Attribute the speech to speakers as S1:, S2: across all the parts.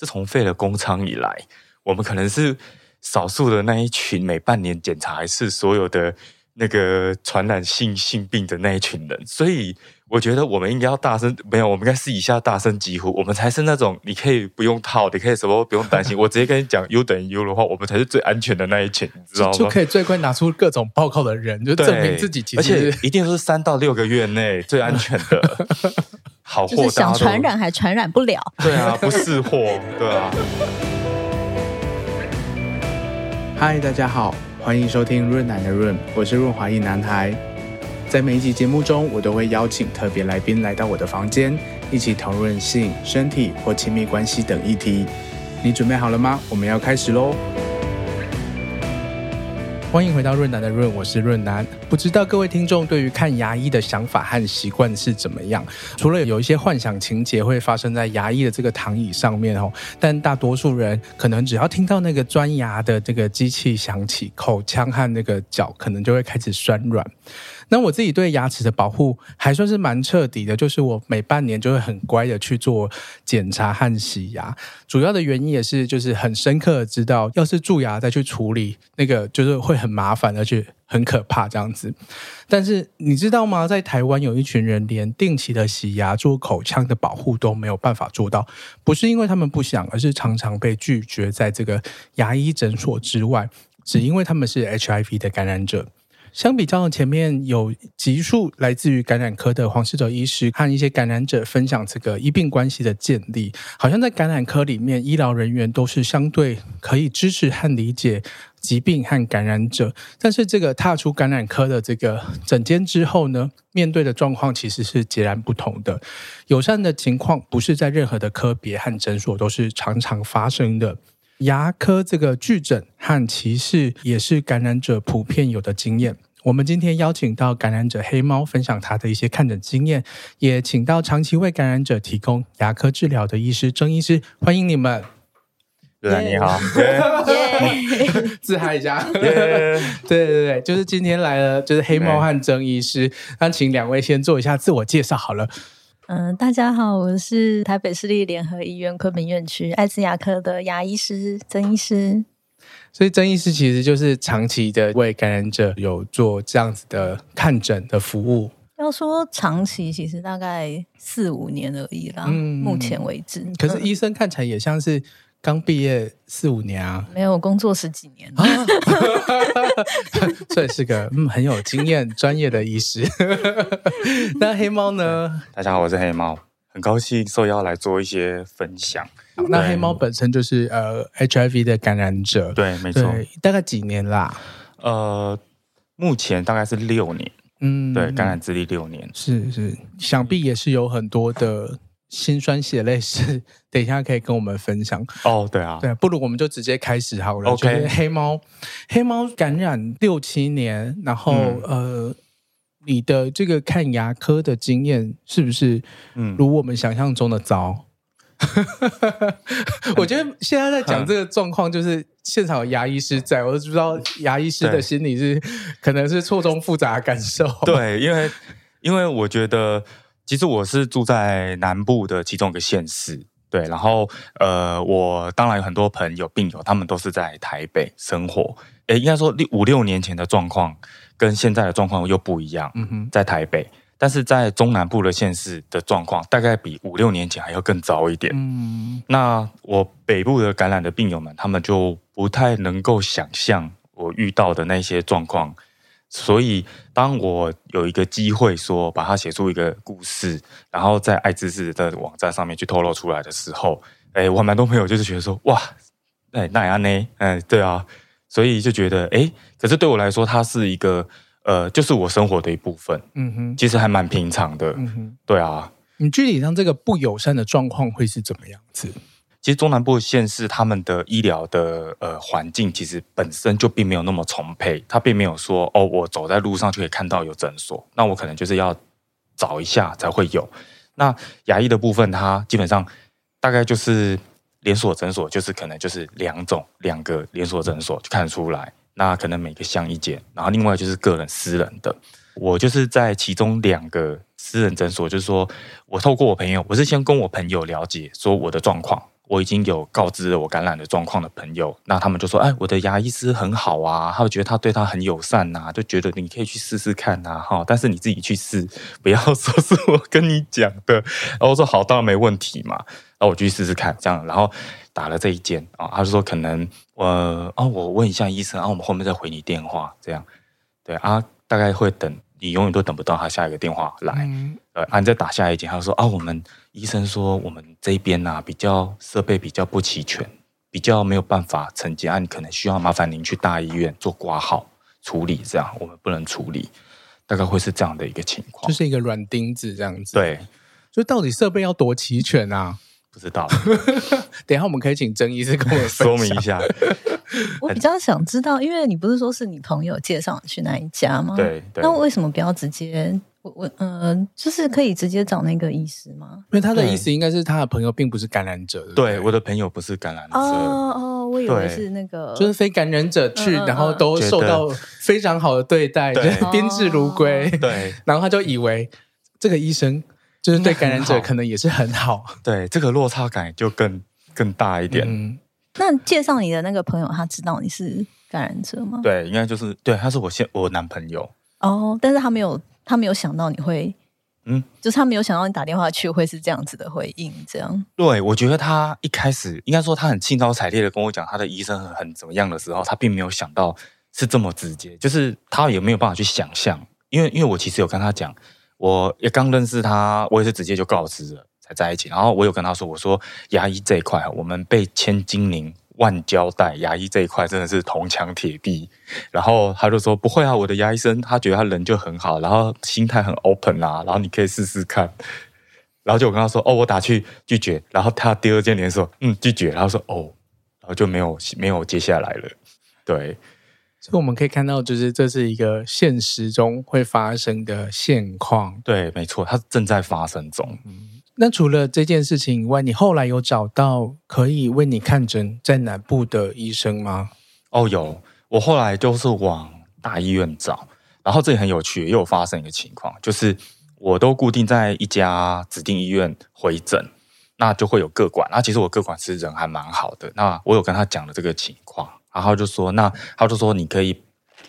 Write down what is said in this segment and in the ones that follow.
S1: 自从废了工仓以来，我们可能是少数的那一群每半年检查一次所有的那个传染性性病的那一群人，所以。我觉得我们应该要大声，没有，我们应该私底下大声疾呼，我们才是那种你可以不用套，你可以什么不用担心。我直接跟你讲 U 等于 U 的话，我们才是最安全的那一群，你知道吗？
S2: 就可以最快拿出各种报告的人，就证明自己其实，
S1: 而且一定是三到六个月内最安全的 好货，
S3: 就是想传染还传染不了。
S1: 对啊，不是货，对啊。
S2: 嗨，大家好，欢迎收听润男的润，我是润滑一男孩。在每一集节目中，我都会邀请特别来宾来到我的房间，一起讨论性、身体或亲密关系等议题。你准备好了吗？我们要开始喽！欢迎回到润南的润，我是润南。不知道各位听众对于看牙医的想法和习惯是怎么样？除了有一些幻想情节会发生在牙医的这个躺椅上面哦，但大多数人可能只要听到那个钻牙的这个机器响起，口腔和那个脚可能就会开始酸软。那我自己对牙齿的保护还算是蛮彻底的，就是我每半年就会很乖的去做检查和洗牙。主要的原因也是就是很深刻的知道，要是蛀牙再去处理那个就是会很麻烦，而且很可怕这样子。但是你知道吗？在台湾有一群人连定期的洗牙做口腔的保护都没有办法做到，不是因为他们不想，而是常常被拒绝在这个牙医诊所之外，只因为他们是 HIV 的感染者。相比较前面有集数来自于感染科的黄世哲医师和一些感染者分享这个医病关系的建立，好像在感染科里面，医疗人员都是相对可以支持和理解疾病和感染者。但是这个踏出感染科的这个诊间之后呢，面对的状况其实是截然不同的。友善的情况不是在任何的科别和诊所都是常常发生的。牙科这个拒诊和歧视也是感染者普遍有的经验。我们今天邀请到感染者黑猫分享他的一些看诊经验，也请到长期为感染者提供牙科治疗的医师曾医师，欢迎你
S1: 们。对.你好
S2: 自嗨一下。对对对，就是今天来了，就是黑猫和曾医师。那请两位先做一下自我介绍好了。
S3: 嗯，大家好，我是台北市立联合医院昆明院区艾滋牙科的牙医师曾医师。
S2: 所以曾医师其实就是长期的为感染者有做这样子的看诊的服务。
S3: 要说长期，其实大概四五年而已啦。嗯，目前为止。
S2: 可是医生看起来也像是刚毕业四五年啊。
S3: 没有工作十几年。啊、
S2: 所以是个嗯很有经验、专业的医师。那黑猫呢？
S1: 大家好，我是黑猫，很高兴受邀来做一些分享。
S2: 那黑猫本身就是呃 HIV 的感染者，
S1: 对，没错。
S2: 大概几年啦？
S1: 呃，目前大概是六年。嗯，对，感染资历六年。
S2: 是是，想必也是有很多的辛酸血泪史，等一下可以跟我们分享。
S1: 哦，对啊，
S2: 对，不如我们就直接开始好了。OK，黑猫，黑猫感染六七年，然后、嗯、呃，你的这个看牙科的经验是不是嗯，如我们想象中的糟？我觉得现在在讲这个状况，就是现场有牙医师在，我都不知道牙医师的心里是可能是错综复杂的感受。
S1: 对，因为因为我觉得，其实我是住在南部的其中一个县市，对，然后呃，我当然有很多朋友病友，他们都是在台北生活。诶，应该说六五六年前的状况跟现在的状况又不一样。嗯哼，在台北。但是在中南部的县市的状况，大概比五六年前还要更糟一点。嗯，那我北部的感染的病友们，他们就不太能够想象我遇到的那些状况。所以，当我有一个机会说把它写出一个故事，然后在爱知识的网站上面去透露出来的时候，哎，我蛮多朋友就是觉得说，哇，哎，那样呢？嗯，对啊，所以就觉得，哎，可是对我来说，它是一个。呃，就是我生活的一部分。嗯哼，其实还蛮平常的。嗯哼，对啊。
S2: 你具体上这个不友善的状况会是怎么样子？
S1: 其实中南部县市他们的医疗的呃环境其实本身就并没有那么充沛，他并没有说哦，我走在路上就可以看到有诊所，那我可能就是要找一下才会有。那牙医的部分，它基本上大概就是连锁诊所，就是可能就是两种两个连锁诊所就看得出来。那可能每个项一间，然后另外就是个人私人的。我就是在其中两个私人诊所，就是说我透过我朋友，我是先跟我朋友了解说我的状况，我已经有告知了我感染的状况的朋友，那他们就说：“哎，我的牙医师很好啊，他会觉得他对他很友善呐、就觉得你可以去试试看呐，哈，但是你自己去试，不要说是我跟你讲的。”然后我说：“好，当然没问题嘛。”然后我就去试试看，这样，然后打了这一件啊，他就说：“可能我哦，我问一下医生，然后我们后面再回你电话，这样，对啊，大概会等。”你永远都等不到他下一个电话来，嗯、呃，啊，你再打下一件，他说啊，我们医生说我们这边呐、啊、比较设备比较不齐全，比较没有办法承接，啊，你可能需要麻烦您去大医院做挂号处理，这样我们不能处理，大概会是这样的一个情况，
S2: 就是一个软钉子这样子。
S1: 对，
S2: 所以到底设备要多齐全啊？
S1: 不知道，
S2: 等一下我们可以请曾医师跟我
S1: 说明一下。
S3: 我比较想知道，因为你不是说是你朋友介绍你去那一家吗？
S1: 对，对，
S3: 那为什么不要直接我我呃，就是可以直接找那个医师吗？
S2: 因为他的意思应该是他的朋友并不是感染者，对，对，
S1: 对，我的朋友不是感染者。
S3: 哦哦，我以为是那个，
S2: 就是非感染者去，然后都受到非常好的对待，对，宾至如归。对，然后他就以为这个医生。就是对感染者可能也是很好，
S1: 对这个落差感就更更大一点。嗯，
S3: 那介绍你的那个朋友，他知道你是感染者吗？
S1: 对，应该就是对，他是我现我男朋友。
S3: 哦，但是他没有，他没有想到你会，嗯，就是他没有想到你打电话去会是这样子的回应，这样。
S1: 对，我觉得他一开始应该说他很兴高采烈的跟我讲他的医生很很怎么样的时候，他并没有想到是这么直接，就是他也没有办法去想象，因为因为我其实有跟他讲。我也刚认识他，我也是直接就告知了才在一起。然后我有跟他说：“我说牙医这一块，我们被千金灵万交代，牙医这一块真的是铜墙铁壁。”然后他就说：“不会啊，我的牙医生他觉得他人就很好，然后心态很 open 啊，然后你可以试试看。”然后就我跟他说：“哦，我打去拒绝。”然后他第二件连说：“嗯，拒绝。”然后说：“哦。”然后就没有没有接下来了。对。
S2: 所以我们可以看到，就是这是一个现实中会发生的现况。
S1: 对，没错，它正在发生中。
S2: 嗯，那除了这件事情以外，你后来有找到可以为你看诊在南部的医生吗？
S1: 哦，有。我后来就是往大医院找，然后这里很有趣，又发生一个情况，就是我都固定在一家指定医院回诊，那就会有个管。那其实我个管是人还蛮好的，那我有跟他讲了这个情况。然后就说，那他就说，你可以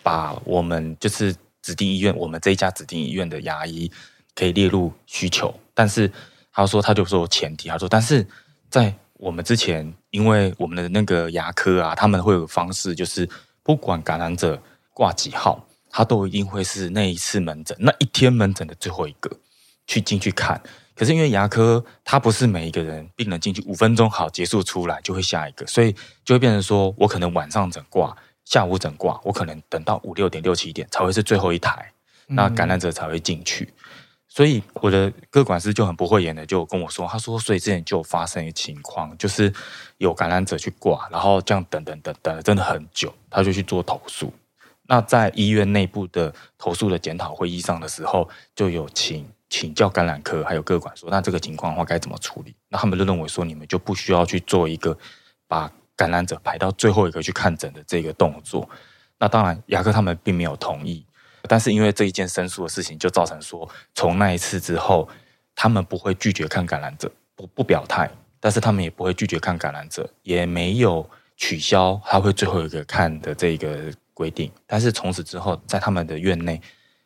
S1: 把我们就是指定医院，我们这一家指定医院的牙医可以列入需求，但是他说，他就说前提，他说，但是在我们之前，因为我们的那个牙科啊，他们会有方式，就是不管感染者挂几号，他都一定会是那一次门诊那一天门诊的最后一个去进去看。可是因为牙科，它不是每一个人病人进去五分钟好结束出来就会下一个，所以就会变成说我可能晚上诊挂，下午诊挂，我可能等到五六点六七点才会是最后一台，那感染者才会进去。嗯、所以我的个管师就很不会演的就跟我说，他说所以之前就发生一个情况，就是有感染者去挂，然后这样等等等等了真的很久，他就去做投诉。那在医院内部的投诉的检讨会议上的时候，就有请。请教感染科还有个管说，那这个情况的话该怎么处理？那他们就认为说，你们就不需要去做一个把感染者排到最后一个去看诊的这个动作。那当然，牙科他们并没有同意，但是因为这一件申诉的事情，就造成说，从那一次之后，他们不会拒绝看感染者，不不表态，但是他们也不会拒绝看感染者，也没有取消他会最后一个看的这个规定。但是从此之后，在他们的院内。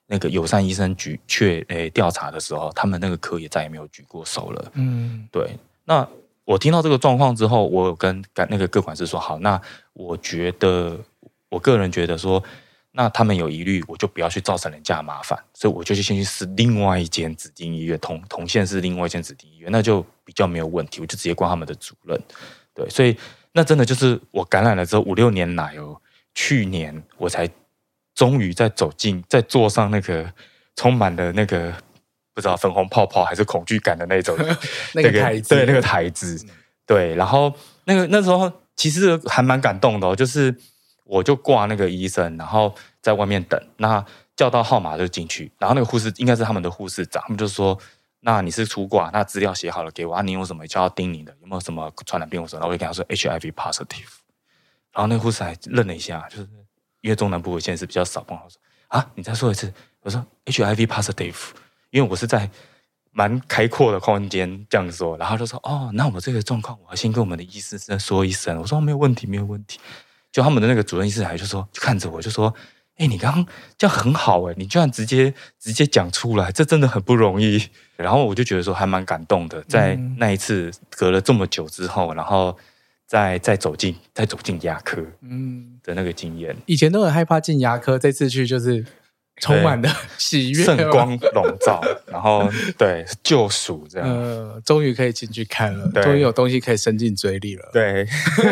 S1: 那个友善医生局却诶调查的时候，他们那个科也再也没有举过手了。嗯，对。那我听到这个状况之后，我有跟那个各管事说：“好，那我觉得我个人觉得说，那他们有疑虑，我就不要去造成人家的麻烦，所以我就去先去试另外一间指定医院，同同县市另外一间指定医院，那就比较没有问题，我就直接挂他们的主任。对，所以那真的就是我感染了之后五六年来哦，去年我才。终于在走进，在坐上那个充满了那个不知道粉红泡泡还是恐惧感的那种
S2: 那个台子，
S1: 对那个台子，对，然后那个那时候其实还蛮感动的哦，就是我就挂那个医生，然后在外面等，那叫到号码就进去，然后那个护士应该是他们的护士长，他们就说：“那你是初挂，那资料写好了给我啊，你有什么就要叮你的，有没有什么传染病或什么？”然后我就跟他说：“HIV positive。”然后那个护士还愣了一下，就是。因为中南部的县是比较少，朋友说啊，你再说一次。我说 HIV positive，因为我是在蛮开阔的空间这样说，然后就说哦，那我这个状况，我要先跟我们的医师再说一声。我说没有问题，没有问题。就他们的那个主任医师还就说，就看着我就说，哎，你刚刚这样很好哎，你居然直接直接讲出来，这真的很不容易。然后我就觉得说还蛮感动的，在那一次隔了这么久之后，然后再再走进再走进牙科，嗯的那个经验，
S2: 以前都很害怕进牙科，这次去就是。充满了喜悦，
S1: 圣光笼罩，然后 对救赎这样，
S2: 呃，终于可以进去看了，终于有东西可以伸进嘴里了，
S1: 对，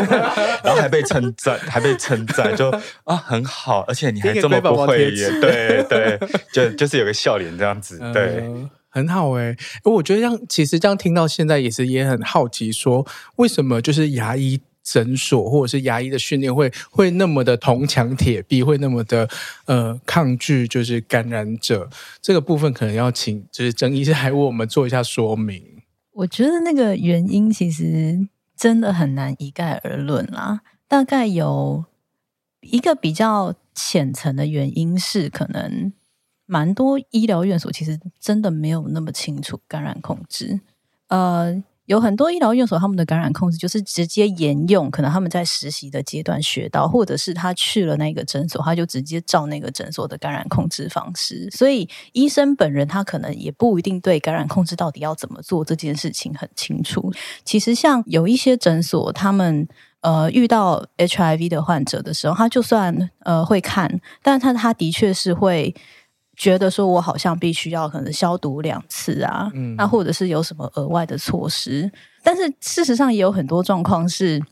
S1: 然后还被称赞，还被称赞，就啊很好，而且你还这么不会演，对对，就就是有个笑脸这样子，对，
S2: 呃、很好哎，我觉得这样其实这样听到现在也是也很好奇，说为什么就是牙医。诊所或者是牙医的训练会会那么的铜墙铁壁，会那么的呃抗拒，就是感染者这个部分，可能要请就是曾医师来为我们做一下说明。
S3: 我觉得那个原因其实真的很难一概而论啦，大概有一个比较浅层的原因是，可能蛮多医疗院所其实真的没有那么清楚感染控制，呃。有很多医疗院所，他们的感染控制就是直接沿用，可能他们在实习的阶段学到，或者是他去了那个诊所，他就直接照那个诊所的感染控制方式。所以医生本人他可能也不一定对感染控制到底要怎么做这件事情很清楚。其实像有一些诊所，他们呃遇到 HIV 的患者的时候，他就算呃会看，但他他的确是会。觉得说，我好像必须要可能消毒两次啊，嗯，那或者是有什么额外的措施，但是事实上也有很多状况是，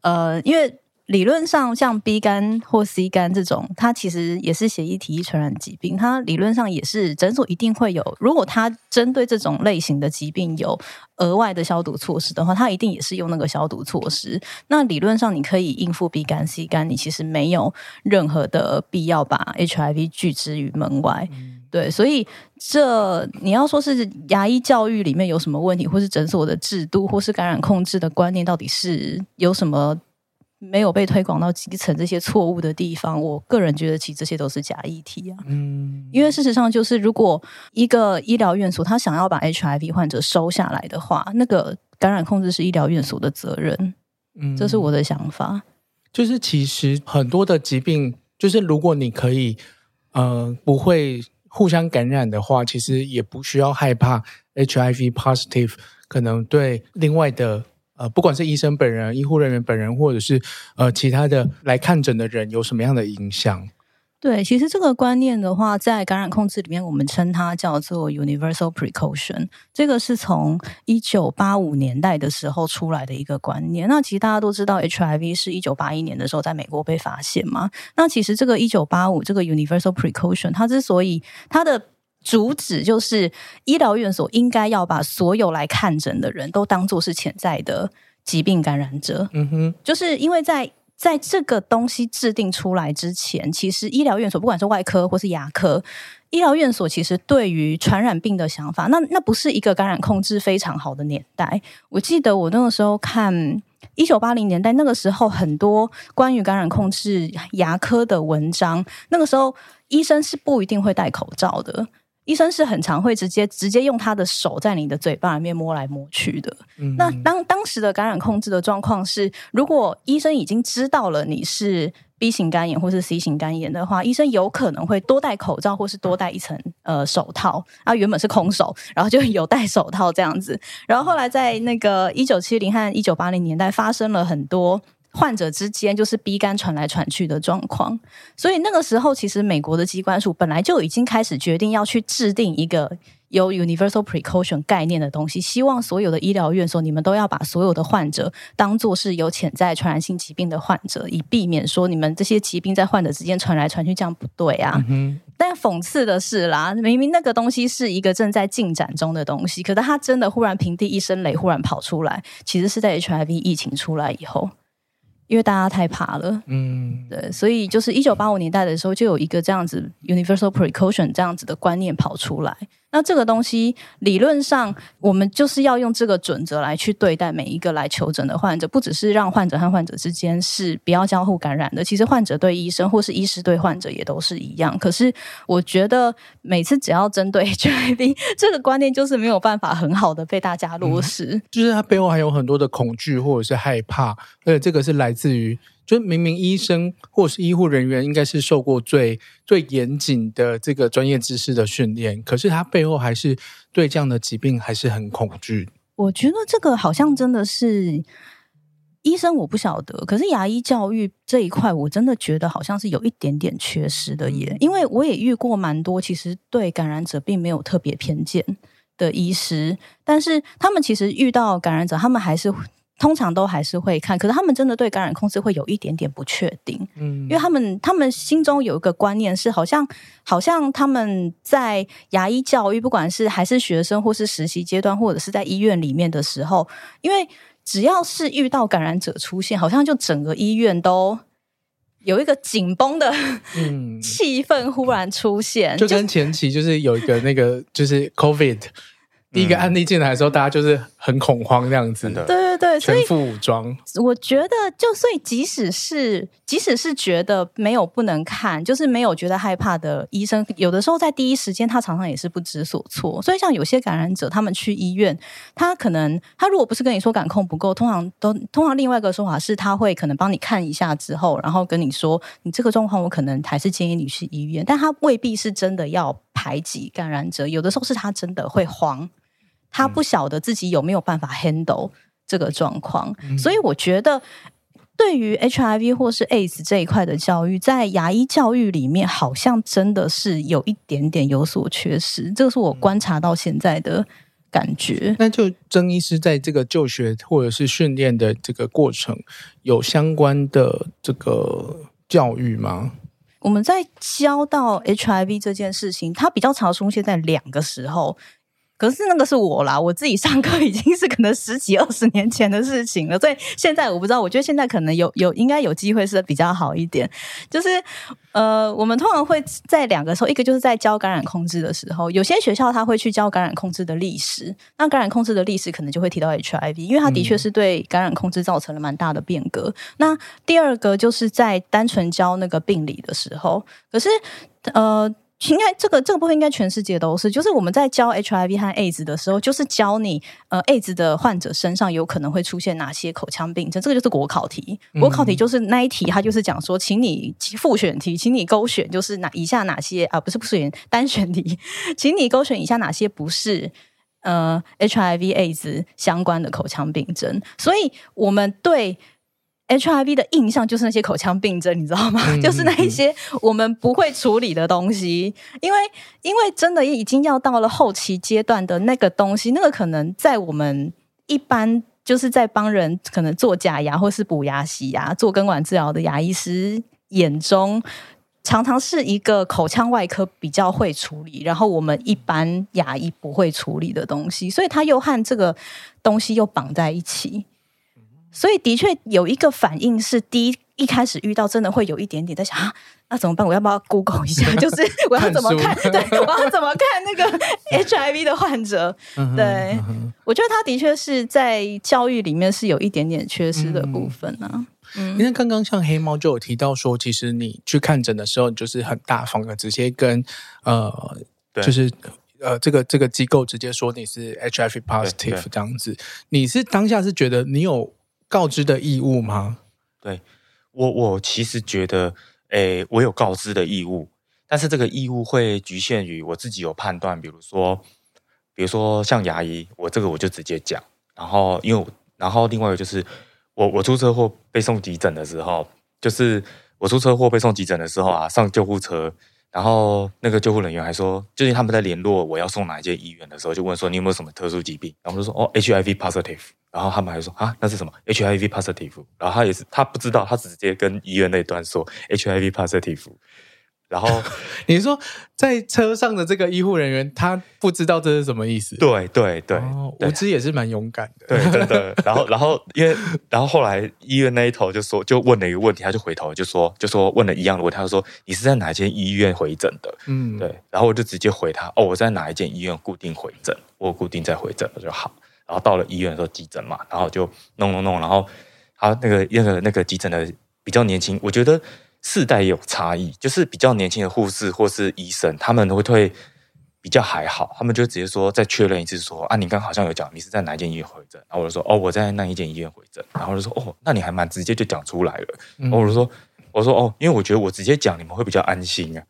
S3: 呃，因为。理论上，像 B 肝或 C 肝这种，它其实也是血液体液传染疾病。它理论上也是诊所一定会有，如果它针对这种类型的疾病有额外的消毒措施的话，它一定也是用那个消毒措施。那理论上你可以应付 B 肝、C 肝，你其实没有任何的必要把 HIV 拒之于门外。嗯、对，所以这你要说是牙医教育里面有什么问题，或是诊所的制度，或是感染控制的观念，到底是有什么？没有被推广到基层这些错误的地方，我个人觉得其实这些都是假议题啊。嗯，因为事实上就是，如果一个医疗院所他想要把 HIV 患者收下来的话，那个感染控制是医疗院所的责任。嗯，这是我的想法。
S2: 就是其实很多的疾病，就是如果你可以呃不会互相感染的话，其实也不需要害怕 HIV positive 可能对另外的。呃，不管是医生本人、医护人员本人，或者是呃其他的来看诊的人，有什么样的影响？
S3: 对，其实这个观念的话，在感染控制里面，我们称它叫做 universal precaution。这个是从一九八五年代的时候出来的一个观念。那其实大家都知道，HIV 是一九八一年的时候在美国被发现嘛。那其实这个一九八五这个 universal precaution，它之所以它的主旨就是医疗院所应该要把所有来看诊的人都当作是潜在的疾病感染者。嗯哼，就是因为在在这个东西制定出来之前，其实医疗院所不管是外科或是牙科，医疗院所其实对于传染病的想法，那那不是一个感染控制非常好的年代。我记得我那个时候看一九八零年代，那个时候很多关于感染控制牙科的文章，那个时候医生是不一定会戴口罩的。医生是很常会直接直接用他的手在你的嘴巴里面摸来摸去的。嗯、那当当时的感染控制的状况是，如果医生已经知道了你是 B 型肝炎或是 C 型肝炎的话，医生有可能会多戴口罩或是多戴一层呃手套。啊，原本是空手，然后就 有戴手套这样子。然后后来在那个一九七零和一九八零年代发生了很多。患者之间就是 B 肝传来传去的状况，所以那个时候其实美国的机关署本来就已经开始决定要去制定一个有 universal precaution 概念的东西，希望所有的医疗院所你们都要把所有的患者当做是有潜在传染性疾病的患者，以避免说你们这些疾病在患者之间传来传去，这样不对啊。嗯。但讽刺的是啦，明明那个东西是一个正在进展中的东西，可是它真的忽然平地一声雷，忽然跑出来，其实是在 HIV 疫情出来以后。因为大家太怕了，嗯，对，所以就是一九八五年代的时候，就有一个这样子 universal precaution 这样子的观念跑出来。那这个东西理论上，我们就是要用这个准则来去对待每一个来求诊的患者，不只是让患者和患者之间是不要交互感染的。其实患者对医生，或是医师对患者也都是一样。可是我觉得每次只要针对 HIV 这个观念，就是没有办法很好的被大家落实。
S2: 嗯，就是它背后还有很多的恐惧或者是害怕，而且这个是来自于。就明明医生或是医护人员应该是受过最最严谨的这个专业知识的训练，可是他背后还是对这样的疾病还是很恐惧。
S3: 我觉得这个好像真的是医生，我不晓得。可是牙医教育这一块，我真的觉得好像是有一点点缺失的耶。因为我也遇过蛮多，其实对感染者并没有特别偏见的医师，但是他们其实遇到感染者，他们还是。通常都还是会看，可是他们真的对感染控制会有一点点不确定，嗯，因为他们他们心中有一个观念是，好像好像他们在牙医教育，不管是还是学生或是实习阶段，或者是在医院里面的时候，因为只要是遇到感染者出现，好像就整个医院都有一个紧绷的嗯 气氛忽然出现，
S2: 就跟前期就是有一个那个就是 COVID。第一个案例进来的时候，大家就是很恐慌这样子的，
S3: 对对对，
S2: 全副武装。
S3: 我觉得，就所以，即使是即使是觉得没有不能看，就是没有觉得害怕的医生，有的时候在第一时间，他常常也是不知所措。所以，像有些感染者，他们去医院，他可能他如果不是跟你说感控不够，通常都通常另外一个说法是，他会可能帮你看一下之后，然后跟你说，你这个状况，我可能还是建议你去医院，但他未必是真的要排挤感染者，有的时候是他真的会慌。他不晓得自己有没有办法 handle 这个状况，嗯、所以我觉得对于 HIV 或是 AIDS 这一块的教育，在牙医教育里面，好像真的是有一点点有所缺失。这个是我观察到现在的感觉。
S2: 那就曾医师在这个就学或者是训练的这个过程，有相关的这个教育吗？
S3: 我们在教到 HIV 这件事情，它比较常出现在两个时候。可是那个是我啦，我自己上课已经是可能十几二十年前的事情了，所以现在我不知道。我觉得现在可能有有应该有机会是比较好一点。就是呃，我们通常会在两个时候，一个就是在教感染控制的时候，有些学校他会去教感染控制的历史，那感染控制的历史可能就会提到 HIV，因为它的确是对感染控制造成了蛮大的变革。嗯、那第二个就是在单纯教那个病理的时候，可是呃。应该这个这个部分应该全世界都是，就是我们在教 HIV 和 AIDS 的时候，就是教你呃 AIDS 的患者身上有可能会出现哪些口腔病症，这个就是国考题。国考题就是那一题，它就是讲说，请你复选题，请你勾选，就是哪以下哪些啊，不是不是单选题，请你勾选以下哪些不是呃 HIV AIDS 相关的口腔病症。所以我们对。HIV 的印象就是那些口腔病症，你知道吗？嗯、就是那一些我们不会处理的东西，因为因为真的已经要到了后期阶段的那个东西，那个可能在我们一般就是在帮人可能做假牙或是补牙、洗牙、做根管治疗的牙医师眼中，常常是一个口腔外科比较会处理，然后我们一般牙医不会处理的东西，所以它又和这个东西又绑在一起。所以的确有一个反应是，第一一开始遇到真的会有一点点在想啊，那怎么办？我要不要 Google 一下？就是我要怎么看？对，我要怎么看那个 HIV 的患者？对，我觉得他的确是在教育里面是有一点点缺失的部分呢。嗯，因为刚刚像黑猫就有提到说，其实你去看诊的时候，你就是很大方的，直接跟呃，就是呃这个这个机构直接说你是 HIV positive 这样子。你是当下是觉得你有告知的义务吗？
S1: 对，我，我其实觉得，诶，我有告知的义务，但是这个义务会局限于我自己有判断，比如说，比如说像牙医，我这个我就直接讲，然后因为，然后另外一个就是，我我出车祸被送急诊的时候，就是我出车祸被送急诊的时候啊，上救护车。然后那个救护人员还说，就是他们在联络我要送哪一间医院的时候，就问说你有没有什么特殊疾病？然后我就说哦，HIV positive。然后他们还说啊，那是什么？HIV positive。然后他也是他不知道，他直接跟医院那一端说 HIV positive。然后
S2: 你说在车上的这个医护人员，他不知道这是什么意思？
S1: 对对对，
S2: 无知也是蛮勇敢的。
S1: 对，真的。然后然后因为然后后来医院那一头就说，就问了一个问题，他就回头就说，就说问了一样的问题，他就说你是在哪间医院回诊的？嗯，对。然后我就直接回他，哦，我在哪一间医院固定回诊，我固定在回诊了就好。然后到了医院的时候急诊嘛，然后就弄弄弄，然后他那个那个那个急诊的比较年轻，我觉得。世代也有差异，就是比较年轻的护士或是医生，他们会会比较还好，他们就直接说再确认一次说，说啊，你刚好像有讲你是在哪一间医院回诊，然后我就说哦，我在那一间医院回诊，然后我就说哦，那你还蛮直接就讲出来了，然后我就说我说哦，因为我觉得我直接讲你们会比较安心啊，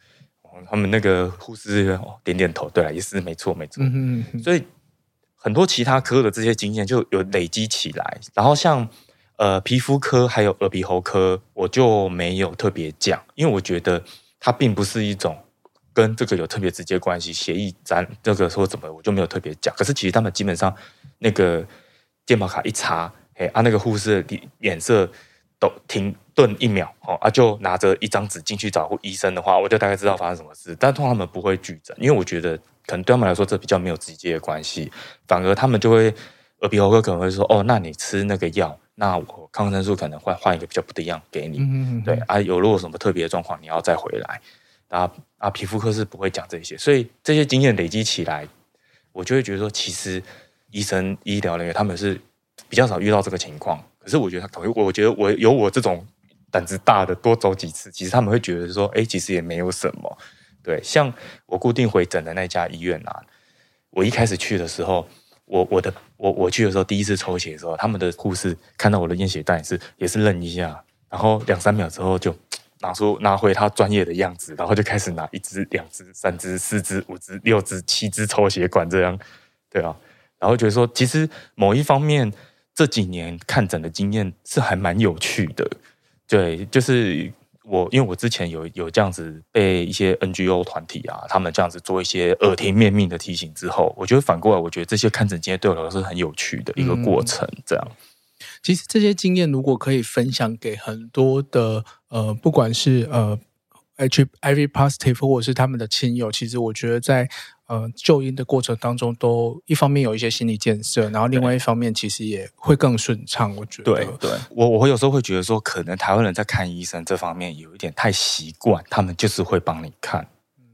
S1: 他们那个护士哦点点头，对啊，也是没错没错，所以很多其他科的这些经验就有累积起来，然后像。呃，皮肤科还有耳鼻喉科，我就没有特别讲，因为我觉得它并不是一种跟这个有特别直接关系。协议咱这个说怎么，我就没有特别讲。可是其实他们基本上那个健保卡一查，哎啊，那个护士的脸色都停顿一秒哦，啊，就拿着一张纸进去找医生的话，我就大概知道发生什么事。但通常他们不会拒诊，因为我觉得可能对他们来说这比较没有直接的关系，反而他们就会耳鼻喉科可能会说，哦，那你吃那个药。那我抗生素可能会换一个比较不一样给你，嗯、对啊，有如果什么特别的状况，你要再回来。啊啊，皮肤科是不会讲这些，所以这些经验累积起来，我就会觉得说，其实医生、医疗人员他们是比较少遇到这个情况。可是我觉得他，我觉得我有我这种胆子大的，多走几次，其实他们会觉得说，哎，其实也没有什么。对，像我固定回诊的那家医院啊，我一开始去的时候。我我的我我去的时候，第一次抽血的时候，他们的护士看到我的验血单也是也是愣一下，然后两三秒之后就拿出拿回他专业的样子，然后就开始拿一支、两支、三支、四支、五支、六支、七支抽血管这样，对啊，然后觉得说其实某一方面这几年看诊的经验是还蛮有趣的，对，就是。我因为我之前有有这样子被一些 NGO 团体啊，他们这样子做一些耳提面命的提醒之后，我觉得反过来，我觉得这些看诊经验对我来说是很有趣的一个过程。这样，嗯、
S2: 其实这些经验如果可以分享给很多的呃，不管是呃 HIV positive 或者是他们的亲友，其实我觉得在。呃，就医的过程当中，都一方面有一些心理建设，然后另外一方面其实也会更顺畅。我觉得，
S1: 对对，我我会有时候会觉得说，可能台湾人在看医生这方面有一点太习惯，他们就是会帮你看。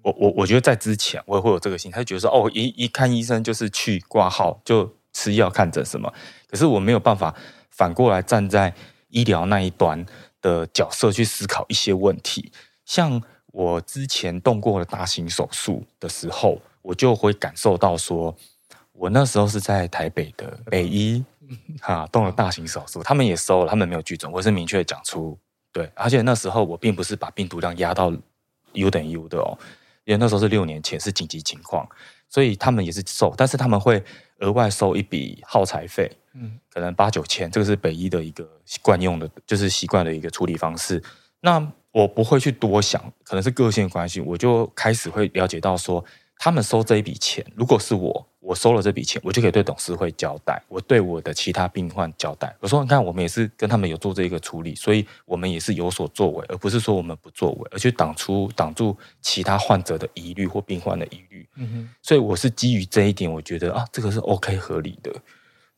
S1: 我我我觉得在之前我也会有这个心态，觉得说，哦，一一看医生就是去挂号就吃药看诊什么。可是我没有办法反过来站在医疗那一端的角色去思考一些问题。像我之前动过了大型手术的时候。我就会感受到说，我那时候是在台北的北医，哈，动了大型手术，他们也收了，他们没有拒诊，我是明确讲出，对，而且那时候我并不是把病毒量压到 U 等于 U 的哦，因为那时候是六年前是紧急情况，所以他们也是收，但是他们会额外收一笔耗材费，嗯，可能八九千，这个是北医的一个惯用的，就是习惯的一个处理方式。那我不会去多想，可能是个性的关系，我就开始会了解到说。他们收这一笔钱，如果是我，我收了这笔钱，我就可以对董事会交代，我对我的其他病患交代。我说，你看，我们也是跟他们有做这个处理，所以我们也是有所作为，而不是说我们不作为，而去挡出挡住其他患者的疑虑或病患的疑虑。嗯哼，所以我是基于这一点，我觉得啊，这个是 OK 合理的。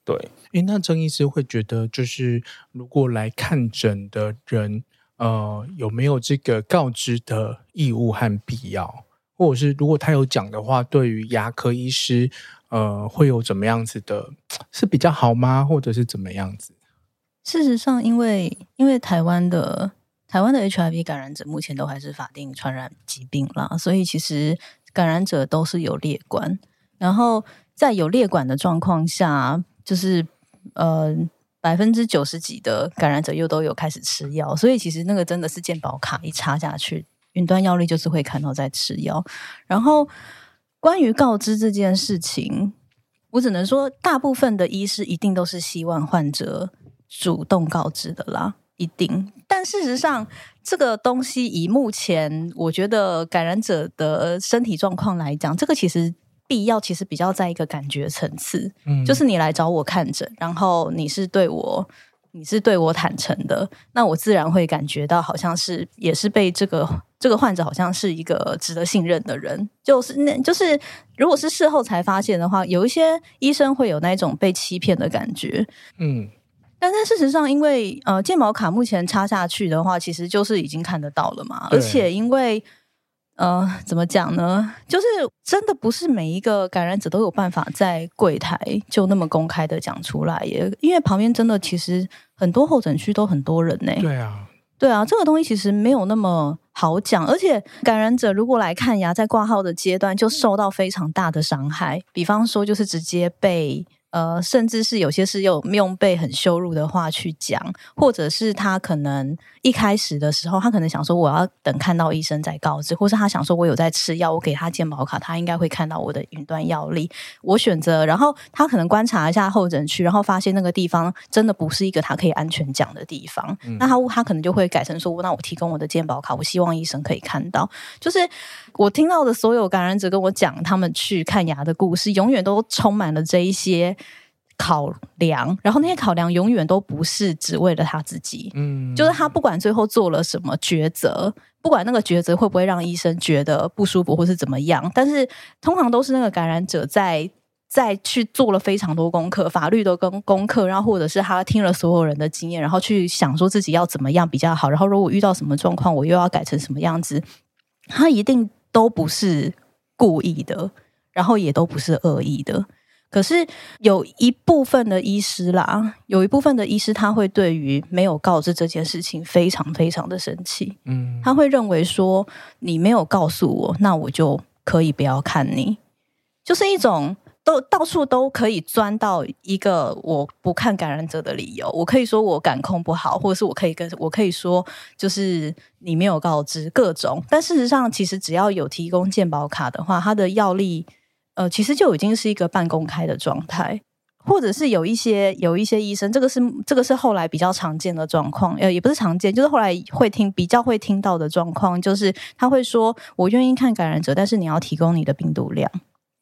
S1: 对，诶，那郑医师会觉得，就是如果来看诊的人，呃，有没有这个告知的义务和必要？或者是如果他有讲的话，对于牙科医师，呃，会有怎么样子的？是比较好吗？或者是怎么样子？
S3: 事实上，因为因为台湾的台湾的 HIV 感染者目前都还是法定传染疾病啦，所以其实感染者都是有列管，然后在有列管的状况下，就是呃百分之九十几的感染者又都有开始吃药，所以其实那个真的是健保卡一插下去。云端药历就是会看到在吃药，然后关于告知这件事情，我只能说，大部分的医师一定都是希望患者主动告知的啦，一定。但事实上，这个东西以目前我觉得感染者的身体状况来讲，这个其实必要，其实比较在一个感觉层次，嗯，就是你来找我看诊，然后你是对我。你是对我坦诚的，那我自然会感觉到好像是也是被这个这个患者好像是一个值得信任的人。就是那就是如果是事后才发现的话，有一些医生会有那种被欺骗的感觉。嗯。但是事实上，因为呃，健保卡目前插下去的话，其实就是已经看得到了嘛。而且因为呃，怎么讲呢？就是真的不是每一个感染者都有办法在柜台就那么公开的讲出来也。因为旁边真的其实很多候诊区都很多人呢。
S2: 对啊，
S3: 对啊，这个东西其实没有那么好讲。而且感染者如果来看牙，在挂号的阶段就受到非常大的伤害，比方说就是直接被。呃，甚至是有些是用用被很羞辱的话去讲，或者是他可能一开始的时候，他可能想说我要等看到医生再告知，或是他想说我有在吃药，我给他健保卡，他应该会看到我的云端药历。我选择，然后他可能观察一下候诊区，然后发现那个地方真的不是一个他可以安全讲的地方，嗯、那他他可能就会改成说，那我提供我的健保卡，我希望医生可以看到。就是我听到的所有感染者跟我讲他们去看牙的故事，永远都充满了这一些。考量，然后那些考量永远都不是只为了他自己，嗯，就是他不管最后做了什么抉择，不管那个抉择会不会让医生觉得不舒服或是怎么样，但是通常都是那个感染者在在去做了非常多功课，法律的功功课，然后或者是他听了所有人的经验，然后去想说自己要怎么样比较好，然后如果遇到什么状况，我又要改成什么样子，他一定都不是故意的，然后也都不是恶意的。可是有一部分的医师啦，有一部分的医师他会对于没有告知这件事情非常非常的生气，嗯，他会认为说你没有告诉我，那我就可以不要看你，就是一种都到处都可以钻到一个我不看感染者的理由。我可以说我感控不好，或者是我可以跟我可以说就是你没有告知各种，但事实上其实只要有提供健保卡的话，它的药力。呃，其实就已经是一个半公开的状态，或者是有一些有一些医生，这个是这个是后来比较常见的状况，呃，也不是常见，就是后来会听比较会听到的状况，就是他会说，我愿意看感染者，但是你要提供你的病毒量，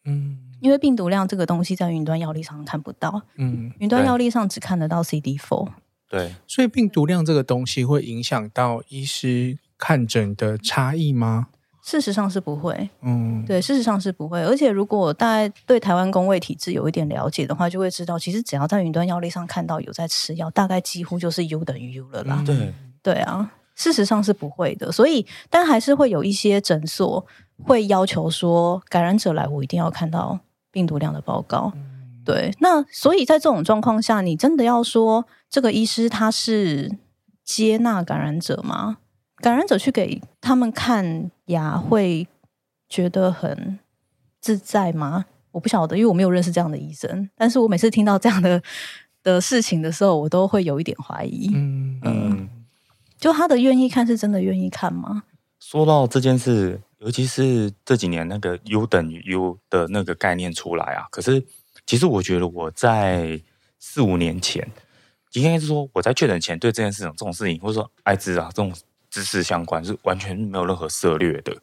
S3: 嗯，因为病毒量这个东西在云端药历上看不到，嗯，云端药历上只看得到 CD4，
S1: 对，
S2: 所以病毒量这个东西会影响到医师看诊的差异吗？
S3: 事实上是不会，嗯，对，事实上是不会。而且，如果大家对台湾公卫体制有一点了解的话，就会知道，其实只要在云端药历上看到有在吃药，大概几乎就是 U 等于 U 了啦。
S1: 对，
S3: 对啊，事实上是不会的。所以，但还是会有一些诊所会要求说，感染者来，我一定要看到病毒量的报告。对，那所以在这种状况下，你真的要说这个医师他是接纳感染者吗？感染者去给他们看牙，会觉得很自在吗？我不晓得，因为我没有认识这样的医生。但是我每次听到这样的的事情的时候，我都会有一点怀疑。嗯嗯，就他的愿意看是真的愿意看吗？
S1: 说到这件事，尤其是这几年那个 U 等于 U 的那个概念出来啊，可是其实我觉得我在四五年前，应该是说我在确诊前对这件事情这种事情，或者说艾滋啊这种。知识相关是完全没有任何涉猎的。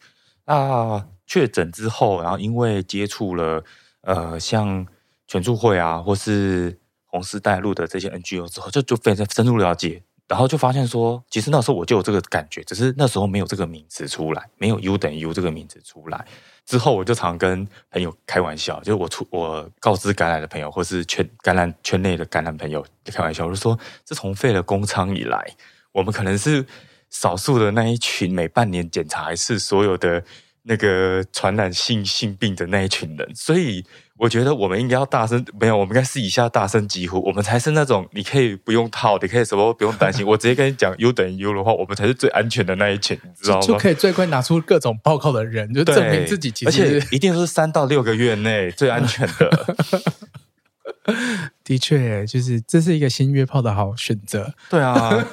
S1: 那确诊之后，然后因为接触了呃像全促会啊，或是红丝带路的这些 NGO 之后，就就非常深入了解，然后就发现说，其实那时候我就有这个感觉，只是那时候没有这个名词出来，没有 U 等于 U 这个名词出来。之后我就常跟朋友开玩笑，就是我出我告知感染的朋友，或是圈感染圈内的感染朋友开玩笑，我就说，自从废了公娼以来，我们可能是。少数的那一群，每半年检查一次所有的那个传染性性病的那一群人，所以我觉得我们应该要大声，没有，我们应该是以下大声疾呼，我们才是那种你可以不用套，你可以什么不用担心，我直接跟你讲 U 等于 U 的话，我们才是最安全的那一群，你知道吗？
S2: 就可以最快拿出各种报告的人，就证明自己其实，
S1: 而且一定是三到六个月内最安全的。
S2: 的确，就是这是一个新约炮的好选择。
S1: 对啊。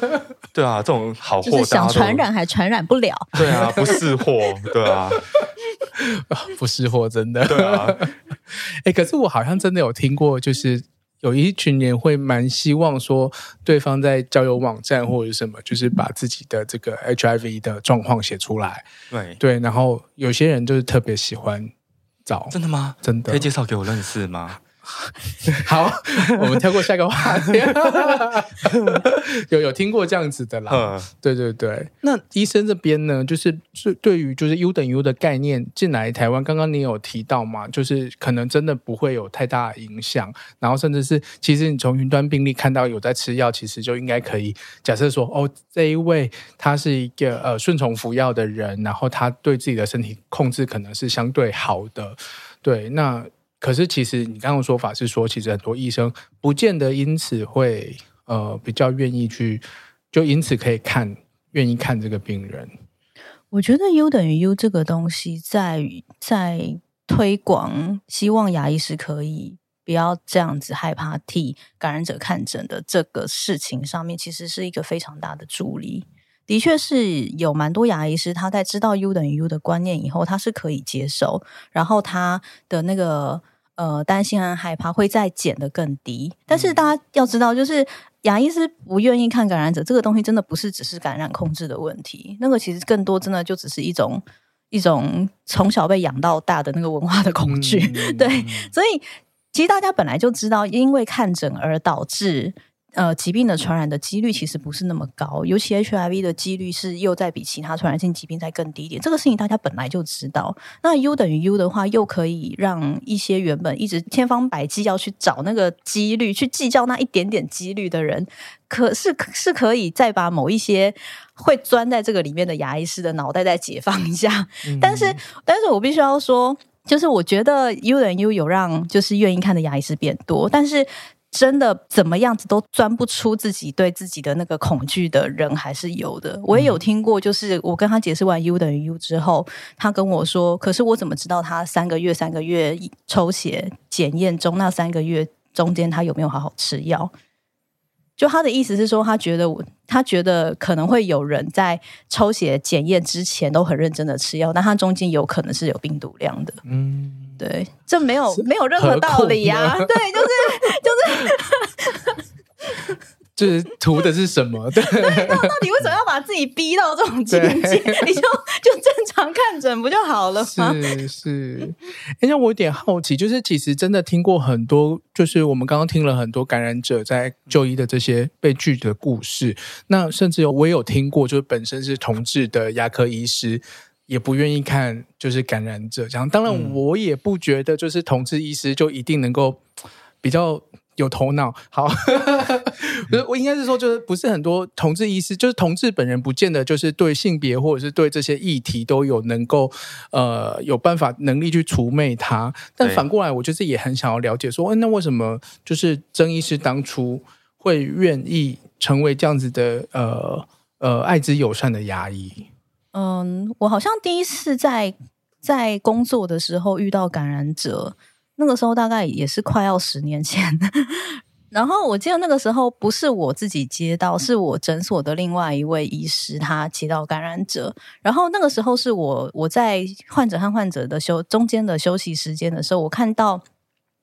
S1: 对啊，这种好货，
S3: 想传染还传染不了。
S1: 对啊，不是货，对啊，
S2: 不识货，真的。
S1: 对啊，
S2: 哎，可是我好像真的有听过，就是有一群人会蛮希望说，对方在交友网站或者什么，就是把自己的这个 HIV 的状况写出来。
S1: 对
S2: 对，然后有些人就是特别喜欢找，
S1: 真的吗？
S2: 真的，
S1: 可以介绍给我认识吗？
S2: 好，我们跳过下一个话题。有有听过这样子的啦，嗯、对对对。那医生这边呢，就是是对于就是 U 等于 U 的概念进来台湾，刚刚你有提到嘛，就是可能真的不会有太大的影响，然后甚至是其实你从云端病例看到有在吃药，其实就应该可以假设说，哦，这一位他是一个呃顺从服药的人，然后他对自己的身体控制可能是相对好的，对，那。可是，其实你刚刚说法是说，其实很多医生不见得因此会呃比较愿意去，就因此可以看愿意看这个病人。
S3: 我觉得 U 等于 U 这个东西，在在推广，希望牙医师可以不要这样子害怕替感染者看诊的这个事情上面，其实是一个非常大的助力。的确是有蛮多牙医师，他在知道 U 等于 U 的观念以后，他是可以接受，然后他的那个呃担心和害怕会再减的更低。但是大家要知道，就是牙医师不愿意看感染者这个东西，真的不是只是感染控制的问题，那个其实更多真的就只是一种一种从小被养到大的那个文化的恐惧。嗯、对，所以其实大家本来就知道，因为看诊而导致。呃，疾病的传染的几率其实不是那么高，尤其 HIV 的几率是又在比其他传染性疾病再更低一点。这个事情大家本来就知道。那 U 等于 U 的话，又可以让一些原本一直千方百计要去找那个几率，去计较那一点点几率的人，可是是可以再把某一些会钻在这个里面的牙医师的脑袋再解放一下。嗯、但是，但是我必须要说，就是我觉得 U 等于 U 有让就是愿意看的牙医师变多，但是。真的怎么样子都钻不出自己对自己的那个恐惧的人还是有的。我也有听过，就是我跟他解释完 U 等于 U 之后，他跟我说：“可是我怎么知道他三个月三个月抽血检验中那三个月中间他有没有好好吃药？”就他的意思是说，他觉得我他觉得可能会有人在抽血检验之前都很认真的吃药，但他中间有可能是有病毒量的。嗯。对，这没有没有任何道理呀、啊。对，就是就是，
S2: 就是图的是什么？对，
S3: 对，那到底为什么要把自己逼到这种境界？你就就正常看诊不就好了吗？
S2: 是是。哎，那我有点好奇，就是其实真的听过很多，就是我们刚刚听了很多感染者在就医的这些被拒的故事。那甚至有我也有听过，就是本身是同志的牙科医师。也不愿意看，就是感染者这样。当然，我也不觉得就是同志医师就一定能够比较有头脑。好，不是我应该是说，就是不是很多同志医师，就是同志本人不见得就是对性别或者是对这些议题都有能够呃有办法能力去除魅他。但反过来，我就是也很想要了解说，那为什么就是曾医师当初会愿意成为这样子的呃呃艾滋友善的牙医？
S3: 嗯，我好像第一次在在工作的时候遇到感染者，那个时候大概也是快要十年前。然后我记得那个时候不是我自己接到，是我诊所的另外一位医师他接到感染者。然后那个时候是我我在患者和患者的休中间的休息时间的时候，我看到